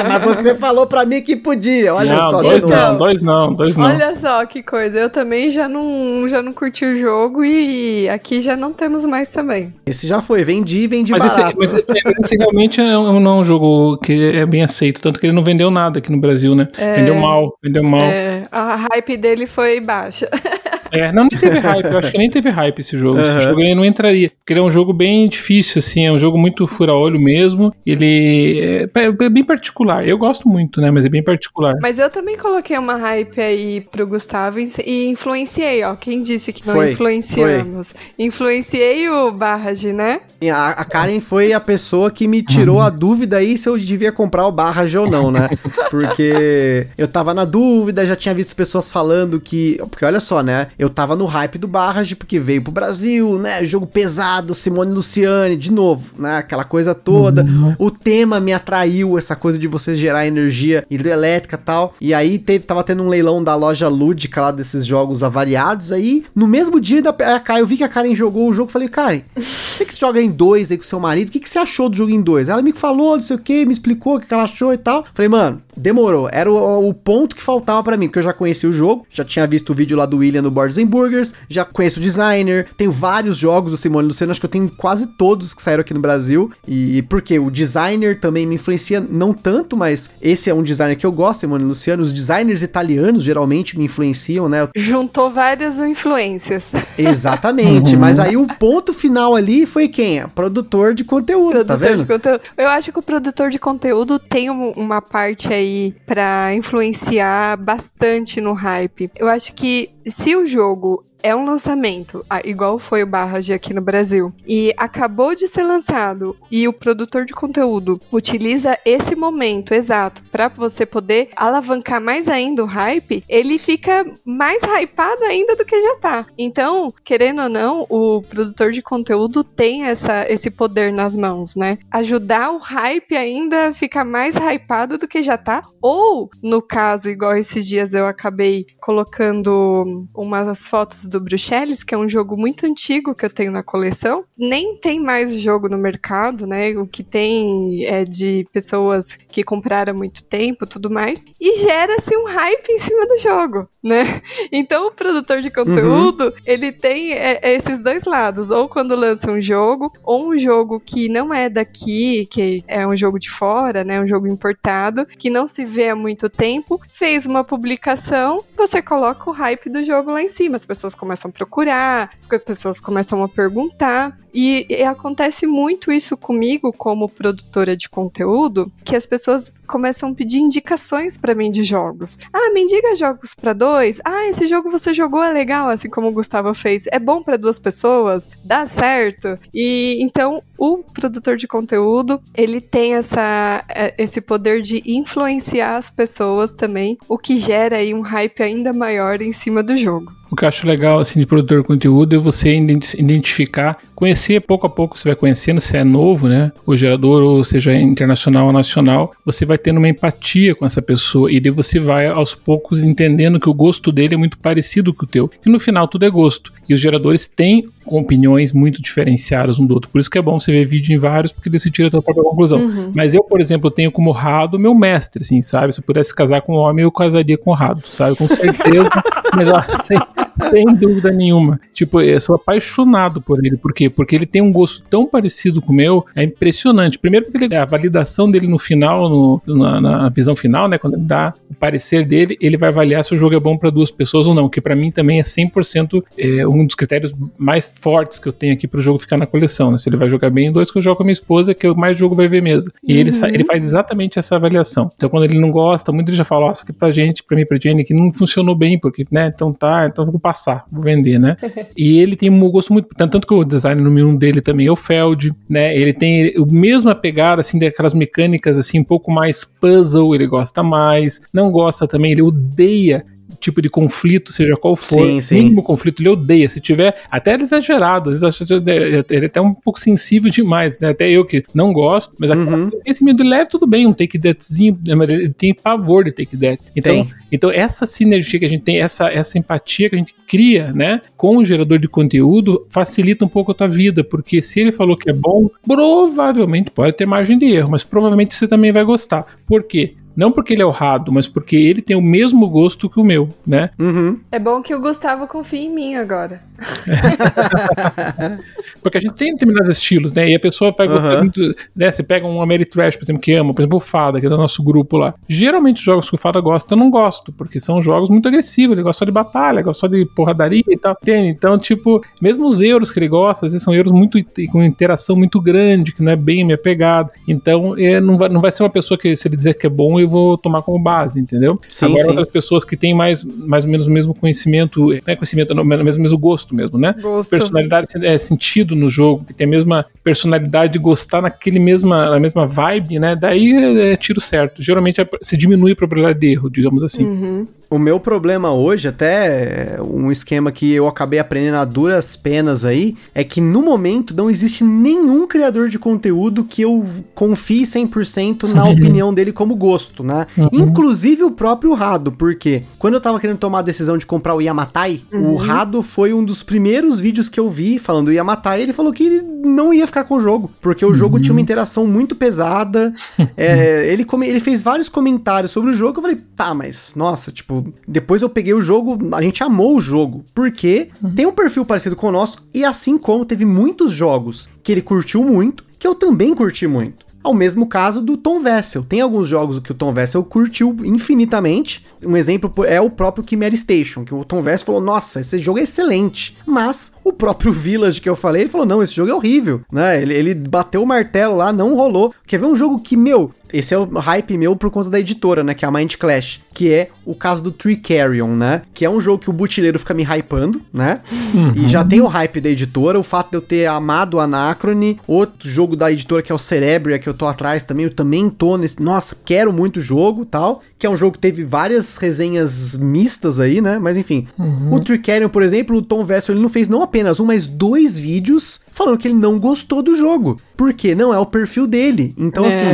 mas você falou pra mim que podia, olha não, só. Dois não, dois não, dois não. Olha só que coisa, eu também já não, já não curti o jogo e aqui já não temos mais também. Esse já foi, vendi, vendi mas barato. Esse, mas esse realmente é um, não é um jogo que é bem aceito, tanto que ele não vendeu nada aqui no Brasil, né? É, vendeu mal, vendeu mal. É, a hype dele foi baixa. É, não, nem teve hype. Eu acho que nem teve hype esse jogo. Uhum. Esse jogo ele não entraria. Porque ele é um jogo bem difícil, assim. É um jogo muito fura-olho mesmo. Ele é, é, bem particular. Eu gosto muito, né? Mas é bem particular. Mas eu também coloquei uma hype aí pro Gustavo e influenciei, ó. Quem disse que não foi, influenciamos? Foi. Influenciei o Barrage, né? A, a, Karen foi a pessoa que me tirou a dúvida aí se eu devia comprar o Barrage ou não, né? Porque eu tava na dúvida, já tinha visto pessoas falando que. Porque olha só, né? Eu tava no hype do Barrage, porque veio pro Brasil, né? Jogo pesado, Simone Luciane, de novo, né? Aquela coisa toda. Uhum. O tema me atraiu, essa coisa de você gerar energia hidrelétrica e tal. E aí teve, tava tendo um leilão da loja lúdica lá desses jogos avariados. Aí, no mesmo dia da eu vi que a Karen jogou o jogo, falei, Karen, você que joga em dois aí com seu marido, o que, que você achou do jogo em dois? Ela me falou, não sei o que, me explicou o que ela achou e tal. Falei, mano, demorou. Era o, o ponto que faltava para mim, porque eu já conheci o jogo, já tinha visto o vídeo lá do William no Boards and Burgers, já conheço o designer, tenho vários jogos do Simone Luciano, acho que eu tenho quase todos que saíram aqui no Brasil. E porque o designer também me influencia, não tanto, mas esse é um designer que eu gosto, Simone Luciano. Os designers italianos geralmente me influenciam, né? Juntou várias influências. Exatamente, uhum. mas aí o ponto final ali foi quem? Produtor de conteúdo, tá produtor tá vendo? De conteúdo. Eu acho que o produtor de conteúdo tem uma parte aí para influenciar bastante no hype. Eu acho que se o jogo é um lançamento, igual foi o Barrage aqui no Brasil, e acabou de ser lançado e o produtor de conteúdo utiliza esse momento exato para você poder alavancar mais ainda o hype, ele fica mais hypado ainda do que já tá. Então, querendo ou não, o produtor de conteúdo tem essa, esse poder nas mãos, né? Ajudar o hype ainda a ficar mais hypado do que já tá, ou no caso, igual esses dias eu acabei colocando umas fotos do Bruxelles, que é um jogo muito antigo que eu tenho na coleção. Nem tem mais jogo no mercado, né? O que tem é de pessoas que compraram há muito tempo, tudo mais. E gera-se um hype em cima do jogo, né? Então o produtor de conteúdo, uhum. ele tem é, é esses dois lados. Ou quando lança um jogo, ou um jogo que não é daqui, que é um jogo de fora, né? Um jogo importado, que não se vê há muito tempo, fez uma publicação, você coloca o hype do jogo lá em cima. As pessoas começam a procurar, as pessoas começam a perguntar. E, e acontece muito isso comigo como produtora de conteúdo, que as pessoas começam a pedir indicações para mim de jogos. Ah, me indica jogos para dois. Ah, esse jogo você jogou é legal, assim como o Gustavo fez. É bom para duas pessoas, dá certo. E então o produtor de conteúdo, ele tem essa, é, esse poder de influenciar as pessoas também, o que gera aí um hype ainda maior em cima do jogo. O que eu acho legal assim de produtor de conteúdo é você identificar, conhecer pouco a pouco, você vai conhecendo se é novo, né? O gerador, ou seja internacional ou nacional, você vai tendo uma empatia com essa pessoa e daí você vai aos poucos entendendo que o gosto dele é muito parecido com o teu. E no final tudo é gosto. E os geradores têm opiniões muito diferenciadas um do outro. Por isso que é bom você ver vídeo em vários, porque você tira a tua própria conclusão. Uhum. Mas eu, por exemplo, tenho como Rado meu mestre, assim, sabe? Se eu pudesse casar com um homem, eu casaria com o Rado, sabe? Com certeza. Mas ó, sem, sem dúvida nenhuma. Tipo, eu sou apaixonado por ele. Por quê? Porque ele tem um gosto tão parecido com o meu, é impressionante. Primeiro porque ele, a validação dele no final, no, na, na, visão final, né, quando ele dá o parecer dele, ele vai avaliar se o jogo é bom para duas pessoas ou não, que para mim também é 100% é, um dos critérios mais fortes que eu tenho aqui pro jogo ficar na coleção, né? Se ele vai jogar bem em dois, que eu jogo com a minha esposa, que o mais jogo vai ver mesa. E uhum. ele, ele faz exatamente essa avaliação. Então, quando ele não gosta, muito ele já fala, ó, isso aqui pra gente, pra mim, pra Jenny, que não funcionou bem, porque, né, então tá, então passar, vou vender, né? e ele tem um gosto muito, tanto, tanto que o design número um dele também é o Feld, né? Ele tem o mesmo pegada, assim, daquelas mecânicas, assim, um pouco mais puzzle, ele gosta mais, não gosta também, ele odeia tipo de conflito, seja qual for, sim, sim. mínimo conflito, ele odeia. Se tiver, até ele exagerado, às vezes ele é até um pouco sensível demais, né? Até eu que não gosto, mas uhum. esse medo leve, tudo bem, um take thatzinho, né? mas ele tem pavor de take that. Então, tem. então essa sinergia que a gente tem, essa, essa empatia que a gente cria, né, com o gerador de conteúdo, facilita um pouco a tua vida, porque se ele falou que é bom, provavelmente pode ter margem de erro, mas provavelmente você também vai gostar. Por quê? Não porque ele é o Rado, mas porque ele tem o mesmo gosto que o meu, né? Uhum. É bom que o Gustavo confie em mim agora. Porque a gente tem determinados estilos, né? E a pessoa vai gostar muito, né? Você pega um Ameritrash, por exemplo, que ama, por exemplo, o Fada, que é do nosso grupo lá. Geralmente os jogos que o Fada gosta, eu não gosto, porque são jogos muito agressivos, ele gosta só de batalha, gosta só de porradaria e tal. Entende? Então, tipo, mesmo os euros que ele gosta, às vezes são euros muito com interação muito grande, que não é bem minha pegada. Então, é, não, vai, não vai ser uma pessoa que, se ele dizer que é bom, eu vou tomar como base, entendeu? Sim, Agora, sim. outras pessoas que têm mais, mais ou menos o mesmo conhecimento, né? Conhecimento, não, mesmo, mesmo gosto mesmo, né? Gosto. Personalidade, é, sentido no jogo, que tem a mesma personalidade de gostar naquele mesma, na mesma vibe, né? Daí é, é tiro certo. Geralmente é, se diminui a probabilidade de erro, digamos assim. Uhum. O meu problema hoje, até um esquema que eu acabei aprendendo a duras penas aí, é que no momento não existe nenhum criador de conteúdo que eu confie 100% na uhum. opinião dele como gosto, né? Uhum. Inclusive o próprio Rado, porque quando eu tava querendo tomar a decisão de comprar o Yamatai, uhum. o Rado foi um dos primeiros vídeos que eu vi falando do Yamatai, ele falou que ele não ia ficar com o jogo, porque o jogo tinha uma uhum. interação muito pesada, é, ele, come, ele fez vários comentários sobre o jogo, eu falei, tá, mas nossa, tipo, depois eu peguei o jogo, a gente amou o jogo, porque uhum. tem um perfil parecido com o nosso, e assim como teve muitos jogos que ele curtiu muito, que eu também curti muito. Ao mesmo caso do Tom Vessel. Tem alguns jogos que o Tom Vessel curtiu infinitamente. Um exemplo é o próprio Chimera Station, que o Tom Vessel falou: Nossa, esse jogo é excelente. Mas o próprio Village que eu falei, ele falou: Não, esse jogo é horrível. Né? Ele, ele bateu o martelo lá, não rolou. Quer ver um jogo que, meu, esse é o hype meu por conta da editora, né? Que é a Mind Clash. Que é o caso do Tree Carrion, né? Que é um jogo que o butileiro fica me hypando, né? Uhum. E já tem o hype da editora, o fato de eu ter amado o Anacrone, outro jogo da editora que é o Cerebria, que eu tô atrás também, eu também tô nesse. Nossa, quero muito o jogo tal. Que é um jogo que teve várias resenhas mistas aí, né? Mas enfim. Uhum. O Tree Carrion, por exemplo, o Tom Vessel, ele não fez não apenas um, mas dois vídeos falando que ele não gostou do jogo. Porque não é o perfil dele. Então, é. assim,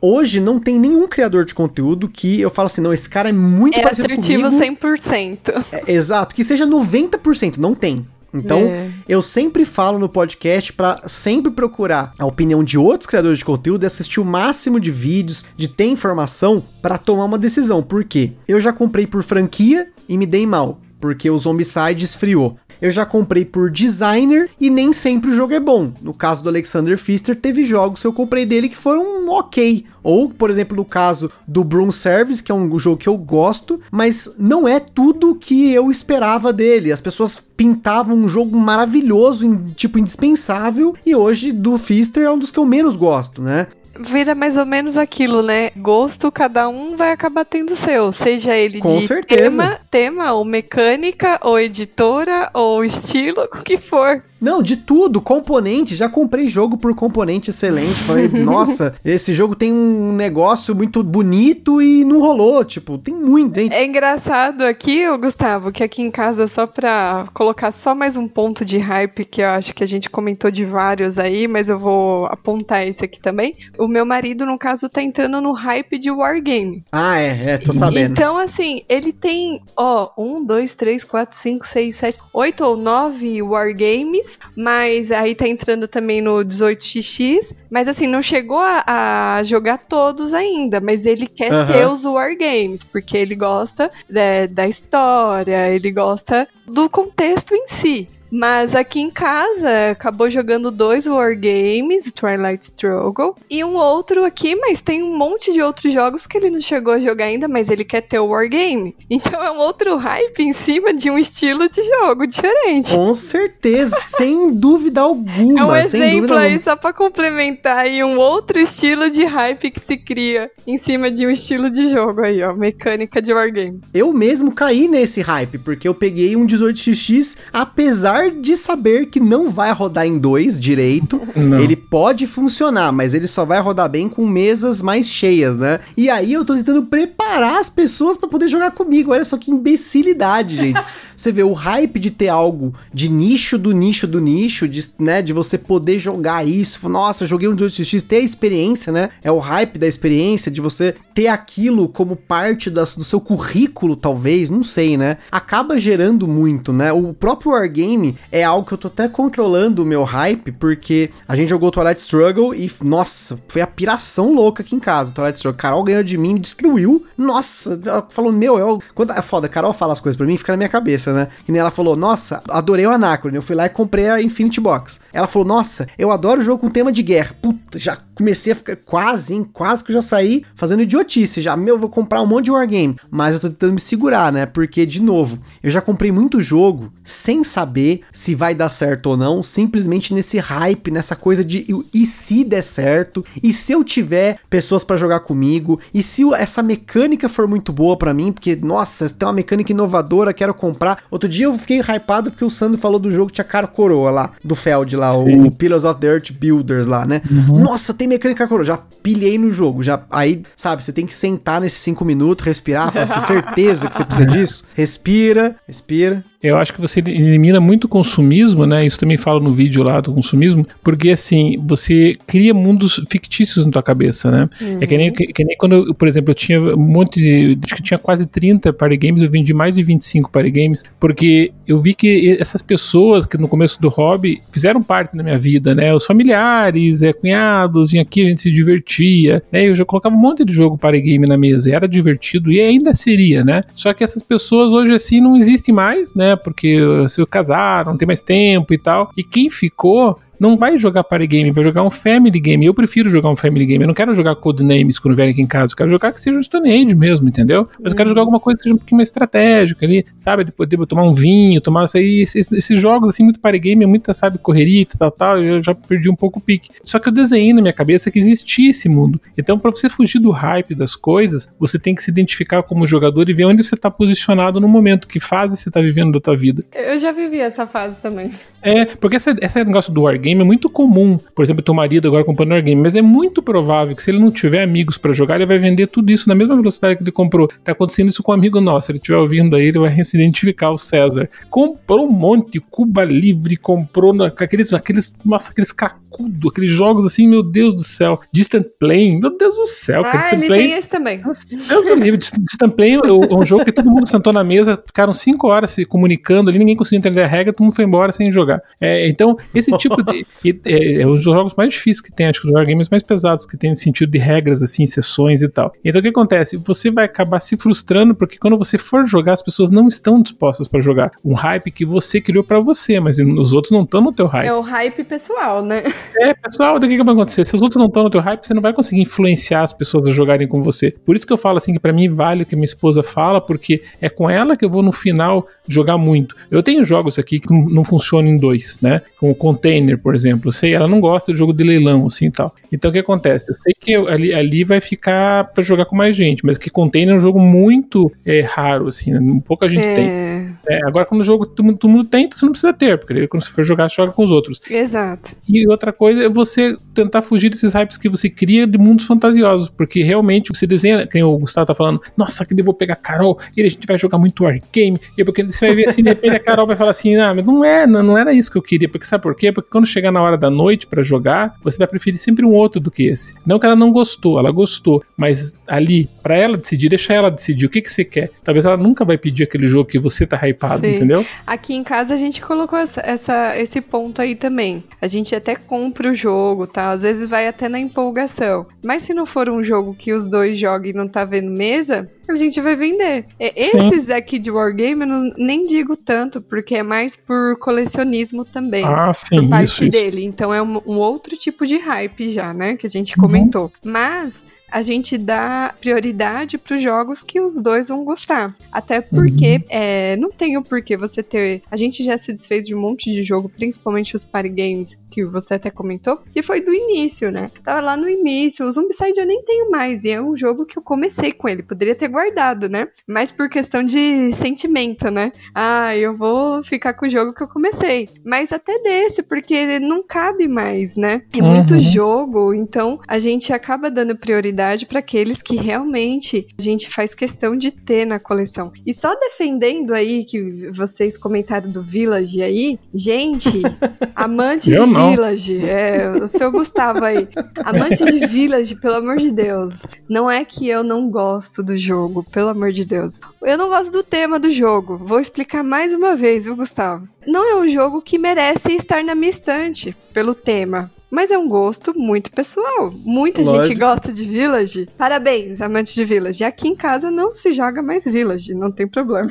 hoje não tem nenhum criador de conteúdo que eu falo assim, não, esse cara é muito é parecido assertivo comigo. 100%. É, exato, que seja 90%, não tem. Então, é. eu sempre falo no podcast para sempre procurar a opinião de outros criadores de conteúdo, assistir o máximo de vídeos, de ter informação para tomar uma decisão. Por quê? Eu já comprei por franquia e me dei mal, porque o Zombicide esfriou eu já comprei por designer e nem sempre o jogo é bom. No caso do Alexander Pfister, teve jogos que eu comprei dele que foram ok. Ou, por exemplo, no caso do Broom Service, que é um jogo que eu gosto, mas não é tudo que eu esperava dele. As pessoas pintavam um jogo maravilhoso, tipo indispensável, e hoje do Fister é um dos que eu menos gosto, né? Vira mais ou menos aquilo, né? Gosto, cada um vai acabar tendo seu. Seja ele Com de certeza. tema, tema, ou mecânica, ou editora, ou estilo, o que for. Não, de tudo, componente. Já comprei jogo por componente excelente. Falei, nossa, esse jogo tem um negócio muito bonito e não rolou. Tipo, tem muito, hein? É engraçado aqui, Gustavo, que aqui em casa, só pra colocar só mais um ponto de hype, que eu acho que a gente comentou de vários aí, mas eu vou apontar esse aqui também. O meu marido, no caso, tá entrando no hype de Wargame. Ah, é, é, tô sabendo. Então, assim, ele tem, ó, um, dois, três, quatro, cinco, seis, sete, oito ou nove Wargames mas aí tá entrando também no 18xx, mas assim, não chegou a, a jogar todos ainda, mas ele quer uhum. ter os wargames, porque ele gosta né, da história, ele gosta do contexto em si. Mas aqui em casa, acabou jogando dois Wargames, Twilight Struggle, e um outro aqui, mas tem um monte de outros jogos que ele não chegou a jogar ainda, mas ele quer ter o Wargame. Então é um outro hype em cima de um estilo de jogo diferente. Com certeza, sem dúvida alguma. É um exemplo aí, alguma. só pra complementar aí, um outro estilo de hype que se cria em cima de um estilo de jogo aí, ó, mecânica de Wargame. Eu mesmo caí nesse hype, porque eu peguei um 18xx, apesar apesar de saber que não vai rodar em dois direito, não. ele pode funcionar, mas ele só vai rodar bem com mesas mais cheias, né? E aí eu tô tentando preparar as pessoas para poder jogar comigo. Olha só que imbecilidade, gente. Você vê o hype de ter algo de nicho do nicho do nicho, de, né, de você poder jogar isso. Nossa, joguei um 18x, ter a experiência, né? É o hype da experiência, de você ter aquilo como parte das, do seu currículo, talvez, não sei, né? Acaba gerando muito, né? O próprio Wargame é algo que eu tô até controlando o meu hype, porque a gente jogou Twilight Struggle e, nossa, foi a piração louca aqui em casa. Twilight Struggle, Carol ganhou de mim, me destruiu. Nossa, ela falou, meu, eu. Quando, é foda, Carol fala as coisas pra mim, fica na minha cabeça, né? E nem ela falou, nossa, adorei o Anacron. Eu fui lá e comprei a Infinity Box. Ela falou, nossa, eu adoro jogo com tema de guerra. Puta, já comecei a ficar quase, hein? Quase que eu já saí fazendo idiotice. Já, meu, vou comprar um monte de wargame. Mas eu tô tentando me segurar, né? Porque, de novo, eu já comprei muito jogo sem saber se vai dar certo ou não, simplesmente nesse hype, nessa coisa de e se der certo, e se eu tiver pessoas para jogar comigo, e se essa mecânica for muito boa para mim, porque, nossa, tem uma mecânica inovadora, quero comprar. Outro dia eu fiquei hypado porque o Sandro falou do jogo que tinha cara coroa lá, do Feld lá, Sim. o Pillars of the Earth Builders lá, né? Uhum. Nossa, tem mecânica coroa. Já pilhei no jogo, já. Aí, sabe, você tem que sentar nesses cinco minutos, respirar, falar assim, certeza que você precisa disso. Respira, respira. Eu acho que você elimina muito consumismo, né? Isso também falo no vídeo lá do consumismo, porque assim, você cria mundos fictícios na tua cabeça, né? Uhum. É que nem, que, que nem quando, eu, por exemplo, eu tinha um monte de. Acho que tinha quase 30 party games, eu vendi mais de 25 party games, porque eu vi que essas pessoas que no começo do hobby fizeram parte da minha vida, né? Os familiares, é, cunhados, e aqui a gente se divertia, né? Eu já colocava um monte de jogo party game na mesa, era divertido e ainda seria, né? Só que essas pessoas hoje assim não existem mais, né? Porque se casaram, não tem mais tempo e tal. E quem ficou não vai jogar party game, vai jogar um family game. Eu prefiro jogar um family game. Eu não quero jogar codenames quando vier aqui em casa. Eu quero jogar que seja um Stone Age mesmo, entendeu? Mas eu quero jogar alguma coisa que seja um pouquinho mais estratégica ali, sabe? De poder tomar um vinho, tomar isso aí. Esses, esses, jogos, assim, muito party game, é muita, sabe, correria e tal, tal. Eu já perdi um pouco o pique. Só que eu desenhei na minha cabeça que existia esse mundo. Então, para você fugir do hype das coisas, você tem que se identificar como jogador e ver onde você tá posicionado no momento, que fase você tá vivendo da tua vida. Eu já vivi essa fase também. É, porque esse, esse negócio do wargame é muito comum. Por exemplo, teu marido agora comprando wargame, mas é muito provável que se ele não tiver amigos para jogar, ele vai vender tudo isso na mesma velocidade que ele comprou. Tá acontecendo isso com um amigo nosso, se ele estiver ouvindo aí, ele vai se identificar o César. Comprou um monte de Cuba Livre, comprou na, aqueles, aqueles, nossa, aqueles cacudo, aqueles jogos assim, meu Deus do céu. Distant Plane, meu Deus do céu. Ah, Distant ele Plane, tem esse também. Deus do livre, Distant Plane é um jogo que todo mundo sentou na mesa, ficaram cinco horas se comunicando ali, ninguém conseguiu entender a regra, todo mundo foi embora sem jogar jogar. É, então, esse tipo de. É, é, os jogos mais difíceis que tem, acho que os wargames mais pesados que tem no sentido de regras, assim, sessões e tal. Então, o que acontece? Você vai acabar se frustrando porque quando você for jogar, as pessoas não estão dispostas para jogar. Um hype que você criou para você, mas os outros não estão no teu hype. É o hype pessoal, né? É, pessoal, o que, que vai acontecer? Se os outros não estão no teu hype, você não vai conseguir influenciar as pessoas a jogarem com você. Por isso que eu falo assim, que para mim vale o que minha esposa fala, porque é com ela que eu vou no final jogar muito. Eu tenho jogos aqui que não funcionam em dois, né? Com o container, por exemplo. Eu sei, ela não gosta de jogo de leilão, assim e tal. Então o que acontece? Eu sei que ali, ali vai ficar para jogar com mais gente, mas que container é um jogo muito é, raro, assim, né? pouca gente é... tem. É, agora, quando o jogo todo mundo, todo mundo tem, você não precisa ter, porque quando você for jogar, você joga com os outros. Exato. E outra coisa é você tentar fugir desses hypes que você cria de mundos fantasiosos, porque realmente você desenha, quem o Gustavo tá falando, nossa, que eu vou pegar a Carol e a gente vai jogar muito Wargame, e porque você vai ver assim, de repente a Carol vai falar assim, ah, mas não é, não, não era isso que eu queria, porque sabe por quê? Porque quando chegar na hora da noite para jogar, você vai preferir sempre um outro do que esse. Não que ela não gostou, ela gostou, mas ali, para ela decidir, deixa ela decidir o que, que você quer. Talvez ela nunca vai pedir aquele jogo que você tá hypado, Sim. entendeu? Aqui em casa a gente colocou essa, essa, esse ponto aí também. A gente até compra o jogo, tá? Às vezes vai até na empolgação. Mas se não for um jogo que os dois jogam e não tá vendo mesa, a gente vai vender. Esses Sim. aqui de Wargame eu não, nem digo tanto, porque é mais por colecionismo também. Ah, sim. Por parte isso, dele. Isso. Então é um, um, outro tipo de hype já, né? Que a gente comentou. Uhum. Mas a gente dá prioridade para os jogos que os dois vão gostar. Até porque uhum. é, não tem o porquê você ter. A gente já se desfez de um monte de jogo, principalmente os party games, que você até comentou, que foi do início, né? Tava lá no início. O Zombicide eu nem tenho mais, e é um jogo que eu comecei com ele. Poderia ter guardado, né? Mas por questão de sentimento, né? Ah, eu vou ficar com o jogo que eu comecei. Mas até desse, porque não cabe mais, né? É muito uhum. jogo, então a gente acaba dando prioridade prioridade para aqueles que realmente a gente faz questão de ter na coleção. E só defendendo aí que vocês comentaram do Village aí, gente, amante Eu de não. Village, é, o seu Gustavo aí, amante de Village, pelo amor de Deus, não é que eu não gosto do jogo jogo, pelo amor de Deus. Eu não gosto do tema do jogo. Vou explicar mais uma vez, viu, Gustavo? Não é um jogo que merece estar na minha estante pelo tema. Mas é um gosto muito pessoal. Muita Lógico. gente gosta de Village. Parabéns, amantes de Village. Aqui em casa não se joga mais Village, não tem problema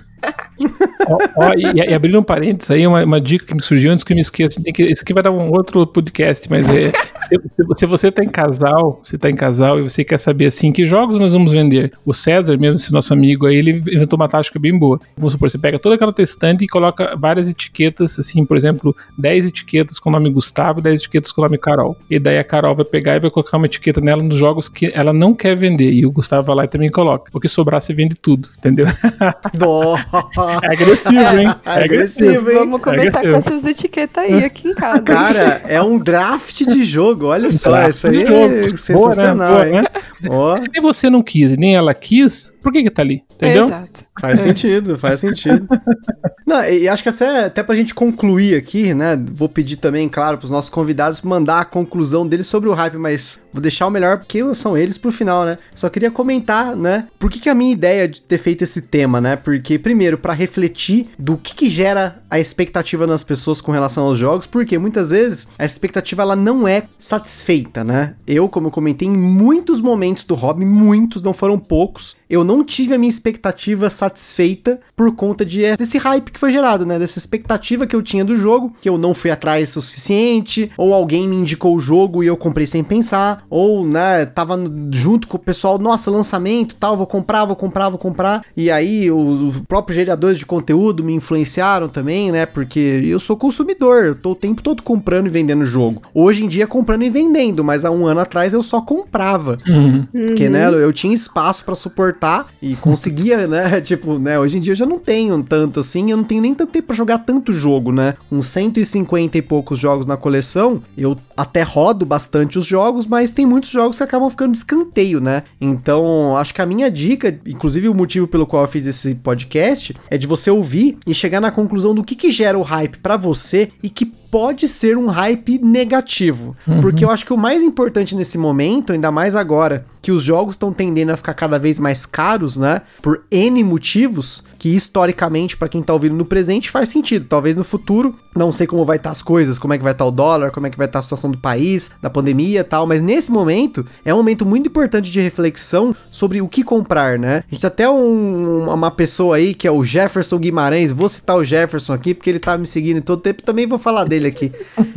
e, e, abrindo um parênteses aí, uma, uma, dica que me surgiu antes que eu me esqueça. Que, isso aqui vai dar um outro podcast, mas é. se, se, você tá em casal, você tá em casal e você quer saber assim, que jogos nós vamos vender? O César, mesmo esse nosso amigo aí, ele inventou uma tática bem boa. Vamos supor, você pega toda aquela testante e coloca várias etiquetas, assim, por exemplo, 10 etiquetas com o nome Gustavo e 10 etiquetas com o nome Carol. E daí a Carol vai pegar e vai colocar uma etiqueta nela nos jogos que ela não quer vender. E o Gustavo vai lá e também coloca. Porque sobrar, você vende tudo, entendeu? É agressivo, hein? É, agressivo, hein? Vamos começar é com essas etiquetas aí aqui em casa. Cara, é um draft de jogo, olha só, isso aí é sensacional, Boa, né? Boa, né? Se você não quis e nem ela quis, por que que tá ali? Entendeu? Exato. Faz sentido, faz sentido. Não, e acho que até, até pra gente concluir aqui, né? Vou pedir também, claro, pros nossos convidados mandar a conclusão deles sobre o hype, mas vou deixar o melhor porque são eles pro final, né? Só queria comentar, né? Por que, que a minha ideia de ter feito esse tema, né? Porque, primeiro, para refletir do que, que gera a expectativa nas pessoas com relação aos jogos, porque muitas vezes a expectativa ela não é satisfeita, né? Eu, como eu comentei, em muitos momentos do hobby, muitos, não foram poucos, eu não tive a minha expectativa satisfeita por conta de, é, desse hype que foi gerado, né? Dessa expectativa que eu tinha do jogo, que eu não fui atrás o suficiente, ou alguém me indicou o jogo e eu comprei sem pensar, ou, né, tava junto com o pessoal, nossa, lançamento tal, vou comprar, vou comprar, vou comprar, e aí os próprios geradores de conteúdo me influenciaram também, né? Porque eu sou consumidor, eu tô o tempo todo comprando e vendendo jogo. Hoje em dia comprando e vendendo, mas há um ano atrás eu só comprava. Uhum. Porque, né, eu tinha espaço para suportar suportar e conseguia, né? Tipo, né? Hoje em dia eu já não tenho tanto assim, eu não tenho nem tanto tempo pra jogar tanto jogo, né? Com 150 e poucos jogos na coleção, eu até rodo bastante os jogos, mas tem muitos jogos que acabam ficando de escanteio, né? Então, acho que a minha dica, inclusive o motivo pelo qual eu fiz esse podcast, é de você ouvir e chegar na conclusão do que, que gera o hype para você e que pode ser um hype negativo. Uhum. Porque eu acho que o mais importante nesse momento, ainda mais agora, que os jogos estão tendendo a ficar cada vez mais caros, né? Por N motivos, que historicamente, para quem tá ouvindo no presente, faz sentido. Talvez no futuro, não sei como vai estar tá as coisas, como é que vai estar tá o dólar, como é que vai estar tá a situação do país, da pandemia e tal, mas nesse momento é um momento muito importante de reflexão sobre o que comprar, né? A gente tem até um, uma pessoa aí que é o Jefferson Guimarães, vou citar o Jefferson aqui porque ele tá me seguindo todo tempo, também vou falar dele aqui,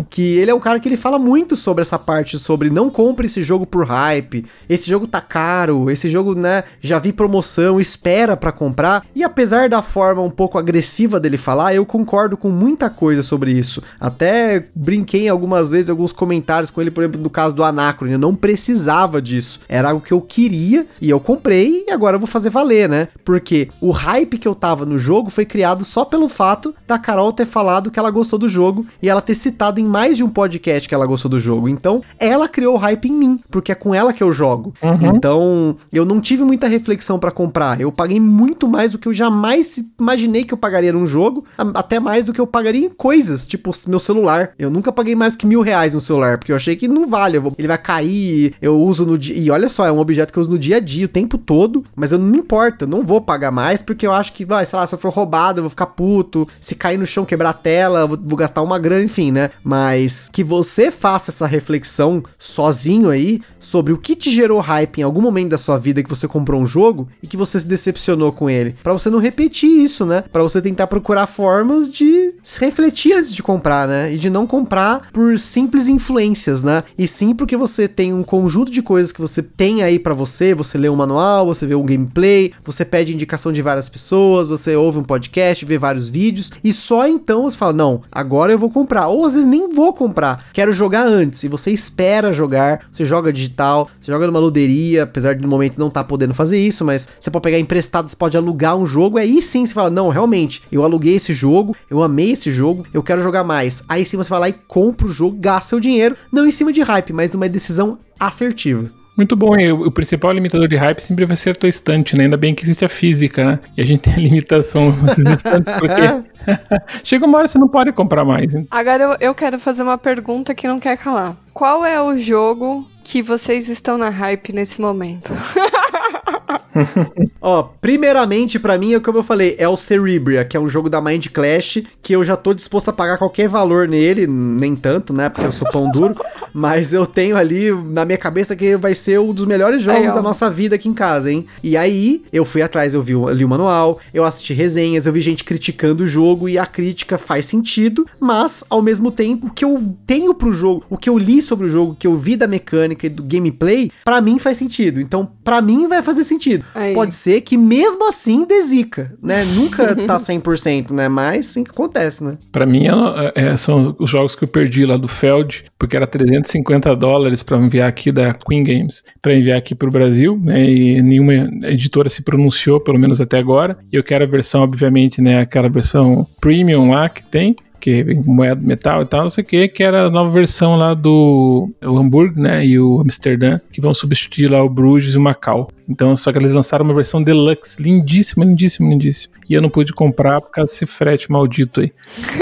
que ele é um cara que ele fala muito sobre essa parte, sobre não compre esse jogo por hype, esse jogo tá caro, esse jogo, né, já vi promoção, espera para comprar, e apesar da forma um pouco agressiva dele falar, eu concordo com muita coisa sobre isso, até brinquei algumas vezes, alguns comentários com ele, por exemplo, do caso do Anacron, eu não precisava disso, era algo que eu queria, e eu comprei, e agora eu vou fazer valer, né, porque o hype que eu tava no jogo foi criado só pelo fato da Carol ter falado que ela gostou do jogo, e ela ter citado em mais de um podcast que ela gostou do jogo. Então, ela criou o hype em mim, porque é com ela que eu jogo. Uhum. Então, eu não tive muita reflexão para comprar. Eu paguei muito mais do que eu jamais imaginei que eu pagaria num jogo, até mais do que eu pagaria em coisas, tipo meu celular. Eu nunca paguei mais que mil reais no celular, porque eu achei que não vale. Vou, ele vai cair, eu uso no dia. E olha só, é um objeto que eu uso no dia a dia, o tempo todo, mas eu não importa, não vou pagar mais, porque eu acho que, vai, sei lá, se eu for roubado, eu vou ficar puto. Se cair no chão, quebrar a tela, vou, vou gastar uma grana, enfim, né? Mas que você faça essa reflexão sozinho aí sobre o que te gerou hype em algum momento da sua vida que você comprou um jogo e que você se decepcionou com ele. para você não repetir isso, né? Para você tentar procurar formas de se refletir antes de comprar, né? E de não comprar por simples influências, né? E sim porque você tem um conjunto de coisas que você tem aí para você, você lê um manual, você vê um gameplay, você pede indicação de várias pessoas, você ouve um podcast, vê vários vídeos e só então você fala: "Não, agora eu vou comprar". Ou às vezes nem vou comprar, quero jogar antes. E você espera jogar, você joga digital, você joga numa loderia, apesar de no momento não estar tá podendo fazer isso, mas você pode pegar emprestado, você pode alugar um jogo, aí sim você fala: não, realmente, eu aluguei esse jogo, eu amei esse jogo, eu quero jogar mais. Aí sim você vai lá e compra o jogo, gasta seu dinheiro, não em cima de hype, mas numa decisão assertiva. Muito bom, e o principal limitador de hype sempre vai ser a tua estante, né? Ainda bem que existe a física, né? E a gente tem a limitação nesses estantes, porque chega uma hora você não pode comprar mais. Hein? Agora eu, eu quero fazer uma pergunta que não quer calar. Qual é o jogo que vocês estão na hype nesse momento? Ó, primeiramente para mim, é como eu falei, é o Cerebria, que é um jogo da Mind Clash, que eu já tô disposto a pagar qualquer valor nele, nem tanto, né, porque eu sou pão duro, mas eu tenho ali na minha cabeça que vai ser um dos melhores jogos da nossa vida aqui em casa, hein? E aí, eu fui atrás, eu vi li o manual, eu assisti resenhas, eu vi gente criticando o jogo e a crítica faz sentido, mas ao mesmo tempo o que eu tenho pro jogo, o que eu li sobre o jogo, o que eu vi da mecânica e do gameplay, para mim faz sentido. Então, para mim vai fazer sentido. Aí. Pode ser que mesmo assim desica, né? Nunca tá 100%, né? Mas sim que acontece, né? Para mim é, é, são os jogos que eu perdi lá do Feld, porque era 350 dólares para enviar aqui da Queen Games, para enviar aqui pro Brasil, né? E nenhuma editora se pronunciou, pelo menos até agora. E eu quero a versão, obviamente, né? Aquela versão premium lá que tem que vem com moeda metal e tal, não sei o que, que era a nova versão lá do o Hamburgo, né, e o Amsterdã, que vão substituir lá o Bruges e o Macau. Então, só que eles lançaram uma versão deluxe, lindíssima, lindíssima, lindíssima. E eu não pude comprar por causa desse frete maldito aí.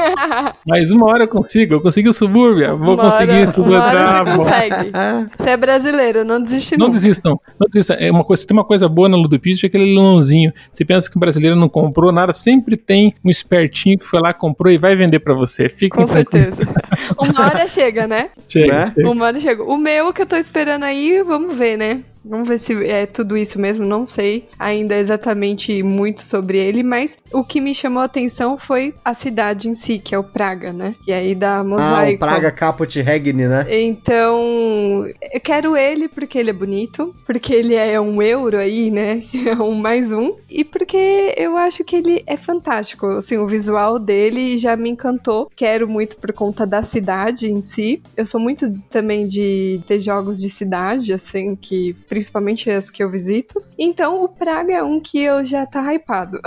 Mas uma hora eu consigo, eu consigo o subúrbio, vou uma conseguir hora, isso. Uma hora você consegue. Você é brasileiro, não desiste Não desistam, não desistam. É uma coisa, tem uma coisa boa na Ludopitch, é aquele leilãozinho. Você pensa que o brasileiro não comprou nada, sempre tem um espertinho que foi lá, comprou e vai vender para você. Fique Com certeza. uma hora chega, né? Chega, né? chega. Uma hora chega. O meu que eu tô esperando aí, vamos ver, né? Vamos ver se é tudo isso mesmo, não sei ainda exatamente muito sobre ele, mas o que me chamou a atenção foi a cidade em si, que é o Praga, né? E aí da mosaico. Ah, o Praga Caput Regni, né? Então, eu quero ele porque ele é bonito, porque ele é um euro aí, né? É um mais um. E porque eu acho que ele é fantástico, assim, o visual dele já me encantou. Quero muito por conta da cidade em si. Eu sou muito também de ter jogos de cidade, assim, que principalmente as que eu visito. Então o Praga é um que eu já tá hypado.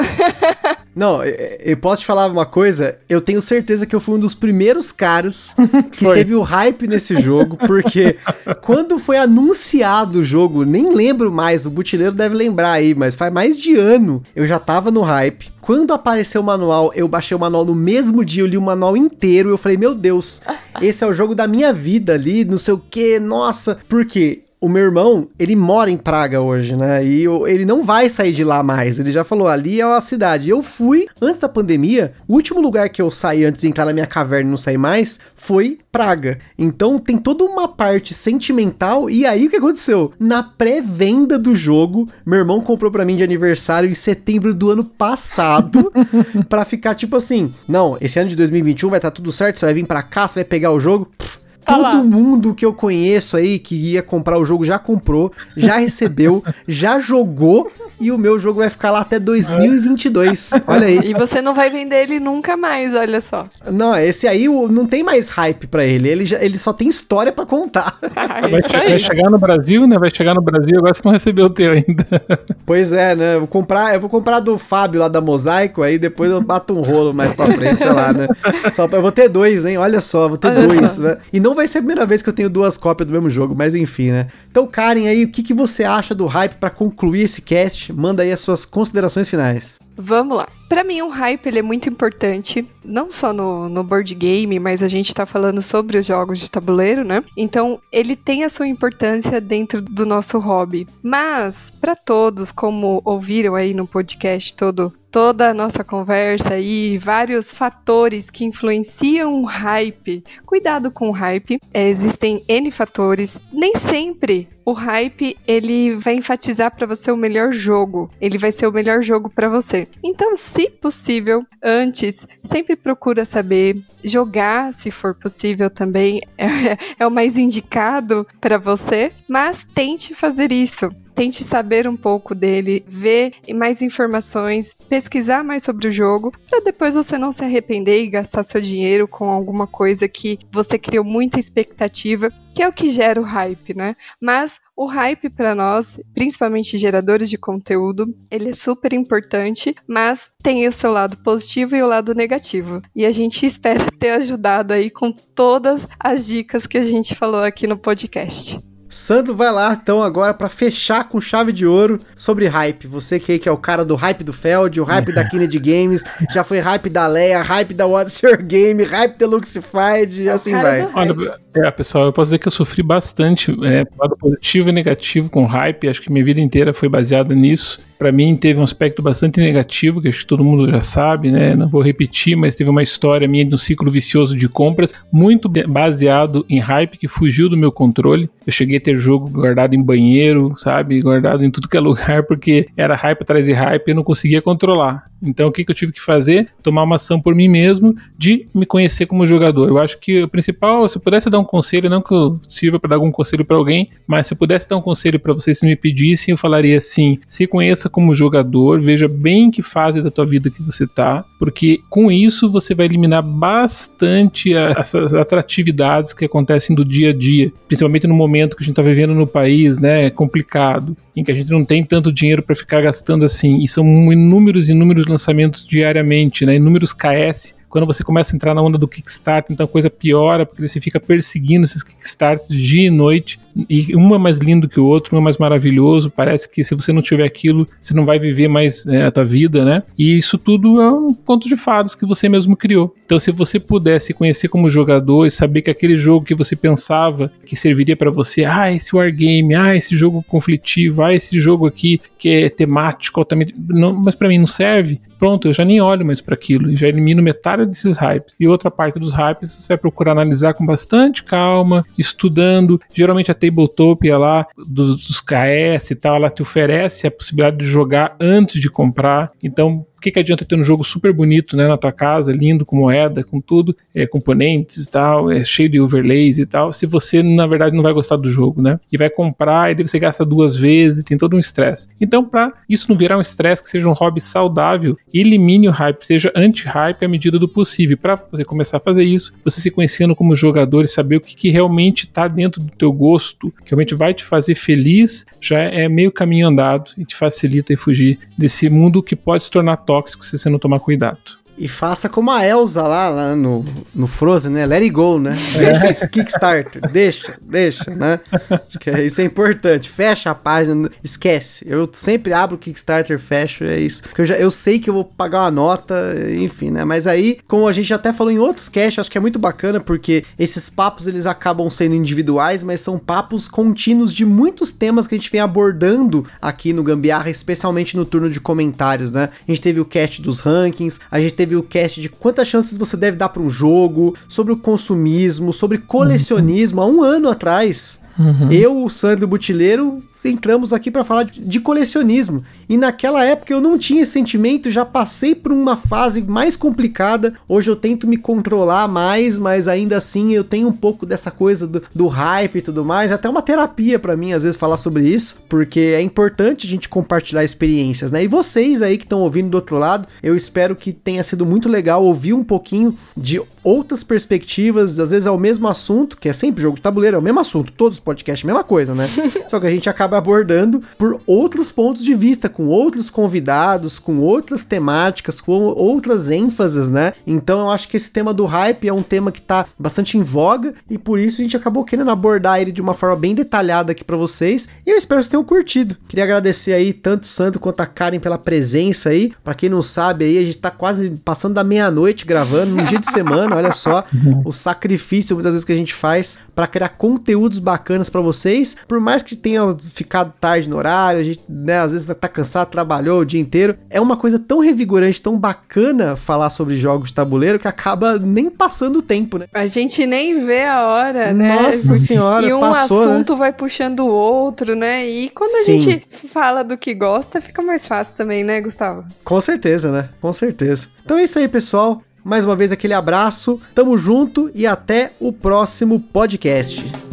Não, eu posso te falar uma coisa? Eu tenho certeza que eu fui um dos primeiros caras que foi. teve o hype nesse jogo, porque quando foi anunciado o jogo, nem lembro mais, o Butileiro deve lembrar aí, mas faz mais de ano eu já tava no hype. Quando apareceu o manual, eu baixei o manual no mesmo dia, eu li o manual inteiro, eu falei, meu Deus, esse é o jogo da minha vida ali, não sei o que, nossa, porque o meu irmão, ele mora em Praga hoje, né? E ele não vai sair de lá mais. Ele já falou, ali é a cidade. Eu fui, antes da pandemia, o último lugar que eu saí antes de entrar na minha caverna e não sair mais foi Praga. Então tem toda uma parte sentimental. E aí o que aconteceu? Na pré-venda do jogo, meu irmão comprou para mim de aniversário em setembro do ano passado. para ficar tipo assim: não, esse ano de 2021 vai estar tá tudo certo, você vai vir para cá, você vai pegar o jogo. Pff, Tá Todo lá. mundo que eu conheço aí que ia comprar o jogo já comprou, já recebeu, já jogou e o meu jogo vai ficar lá até 2022. Olha aí. E você não vai vender ele nunca mais, olha só. Não, esse aí não tem mais hype para ele. Ele, já, ele só tem história para contar. Ah, vai, vai, chegar no Brasil, né? Vai chegar no Brasil, agora você não recebeu o teu ainda. Pois é, né? Eu vou comprar, eu vou comprar do Fábio lá da Mosaico, aí depois eu bato um rolo mais pra frente, sei lá, né? Só pra, eu vou ter dois, hein? Olha só, vou ter olha dois. Né? E não vai ser a primeira vez que eu tenho duas cópias do mesmo jogo, mas enfim, né? Então, Karen, aí, o que, que você acha do hype para concluir esse cast? Manda aí as suas considerações finais. Vamos lá. Para mim, o hype ele é muito importante, não só no, no board game, mas a gente tá falando sobre os jogos de tabuleiro, né? Então, ele tem a sua importância dentro do nosso hobby. Mas, para todos, como ouviram aí no podcast todo, toda a nossa conversa e vários fatores que influenciam o hype. Cuidado com o hype, é, existem N fatores. Nem sempre o hype ele vai enfatizar para você o melhor jogo. Ele vai ser o melhor jogo para você. Então, se possível, antes. Sempre procura saber jogar, se for possível também. É, é o mais indicado para você, mas tente fazer isso tente saber um pouco dele, ver mais informações, pesquisar mais sobre o jogo, para depois você não se arrepender e gastar seu dinheiro com alguma coisa que você criou muita expectativa, que é o que gera o hype, né? Mas o hype para nós, principalmente geradores de conteúdo, ele é super importante, mas tem o seu lado positivo e o lado negativo. E a gente espera ter ajudado aí com todas as dicas que a gente falou aqui no podcast. Sandro vai lá então agora para fechar com chave de ouro sobre hype. Você que, que é o cara do hype do Feld, o hype da Kennedy Games, já foi hype da Leia, hype da What's Your Game, hype da Luxified e é assim vai. Olha, é, pessoal, eu posso dizer que eu sofri bastante, é, lado positivo e negativo com hype. Acho que minha vida inteira foi baseada nisso para mim teve um aspecto bastante negativo, que acho que todo mundo já sabe, né? Não vou repetir, mas teve uma história minha de um ciclo vicioso de compras, muito baseado em hype que fugiu do meu controle. Eu cheguei a ter jogo guardado em banheiro, sabe? Guardado em tudo que é lugar, porque era hype atrás de hype e eu não conseguia controlar. Então o que, que eu tive que fazer? Tomar uma ação por mim mesmo de me conhecer como jogador. Eu acho que o principal, se eu pudesse dar um conselho, não que eu sirva para dar algum conselho para alguém, mas se eu pudesse dar um conselho para vocês se me pedissem, eu falaria assim: se conheça como jogador, veja bem que fase da tua vida que você tá, porque com isso você vai eliminar bastante essas atratividades que acontecem do dia a dia, principalmente no momento que a gente tá vivendo no país, né, complicado, em que a gente não tem tanto dinheiro para ficar gastando assim, e são inúmeros inúmeros lançamentos diariamente, né, inúmeros KS quando você começa a entrar na onda do Kickstarter, então a coisa piora, porque você fica perseguindo esses Kickstarters dia e noite, e um é mais lindo que o outro, um é mais maravilhoso, parece que se você não tiver aquilo, você não vai viver mais né, a tua vida, né? E isso tudo é um conto de fadas que você mesmo criou. Então se você pudesse conhecer como jogador e saber que aquele jogo que você pensava que serviria para você, ah, esse wargame, ah, esse jogo conflitivo, ah, esse jogo aqui que é temático, altamente, não, mas para mim não serve, pronto, eu já nem olho mais para aquilo, já elimino metade desses hypes. E outra parte dos hypes você vai procurar analisar com bastante calma, estudando. Geralmente a Tabletopia lá, dos, dos KS e tal, ela te oferece a possibilidade de jogar antes de comprar. Então, que, que adianta ter um jogo super bonito né, na tua casa, lindo, com moeda, com tudo, é, componentes e tal, é cheio de overlays e tal, se você, na verdade, não vai gostar do jogo, né? E vai comprar e você gasta duas vezes, tem todo um estresse. Então, para isso não virar um estresse, que seja um hobby saudável, elimine o hype, seja anti-hype à medida do possível. Para você começar a fazer isso, você se conhecendo como jogador e saber o que, que realmente está dentro do teu gosto, que realmente vai te fazer feliz, já é meio caminho andado e te facilita e fugir desse mundo que pode se tornar tóxico se você não tomar cuidado. E faça como a Elsa lá, lá no, no Frozen, né? Let it go, né? Deixa esse Kickstarter. Deixa, deixa, né? Acho que é, isso é importante. Fecha a página, esquece. Eu sempre abro o Kickstarter, fecho, é isso. Porque eu, já, eu sei que eu vou pagar uma nota, enfim, né? Mas aí, como a gente até falou em outros casts, acho que é muito bacana, porque esses papos eles acabam sendo individuais, mas são papos contínuos de muitos temas que a gente vem abordando aqui no Gambiarra, especialmente no turno de comentários, né? A gente teve o cast dos rankings, a gente teve o cast de quantas chances você deve dar para um jogo, sobre o consumismo, sobre colecionismo, há um ano atrás. Uhum. Eu, o Sandro Butileiro, entramos aqui para falar de, colecionismo. E naquela época eu não tinha esse sentimento, já passei por uma fase mais complicada. Hoje eu tento me controlar mais, mas ainda assim eu tenho um pouco dessa coisa do, do hype e tudo mais. Até uma terapia para mim, às vezes, falar sobre isso, porque é importante a gente compartilhar experiências, né? E vocês aí que estão ouvindo do outro lado, eu espero que tenha sido muito legal ouvir um pouquinho de outras perspectivas. Às vezes é o mesmo assunto, que é sempre jogo de tabuleiro, é o mesmo assunto, todos os podcasts, mesma coisa, né? Só que a gente acaba abordando por outros pontos de vista, com outros convidados, com outras temáticas, com outras ênfases, né? Então eu acho que esse tema do hype é um tema que tá bastante em voga e por isso a gente acabou querendo abordar ele de uma forma bem detalhada aqui para vocês. E eu espero que vocês tenham curtido. Queria agradecer aí tanto o Sandro quanto a Karen pela presença aí. Para quem não sabe aí, a gente tá quase passando da meia-noite gravando num dia de semana, olha só o sacrifício muitas vezes que a gente faz para criar conteúdos bacanas para vocês. Por mais que tenha ficado tarde no horário, a gente, né, às vezes tá cansado, trabalhou o dia inteiro. É uma coisa tão revigorante, tão bacana falar sobre jogos de tabuleiro que acaba nem passando o tempo, né? A gente nem vê a hora, né? Nossa senhora, E um passou, né? assunto né? vai puxando o outro, né? E quando a Sim. gente fala do que gosta, fica mais fácil também, né, Gustavo? Com certeza, né? Com certeza. Então é isso aí, pessoal. Mais uma vez aquele abraço, tamo junto e até o próximo podcast.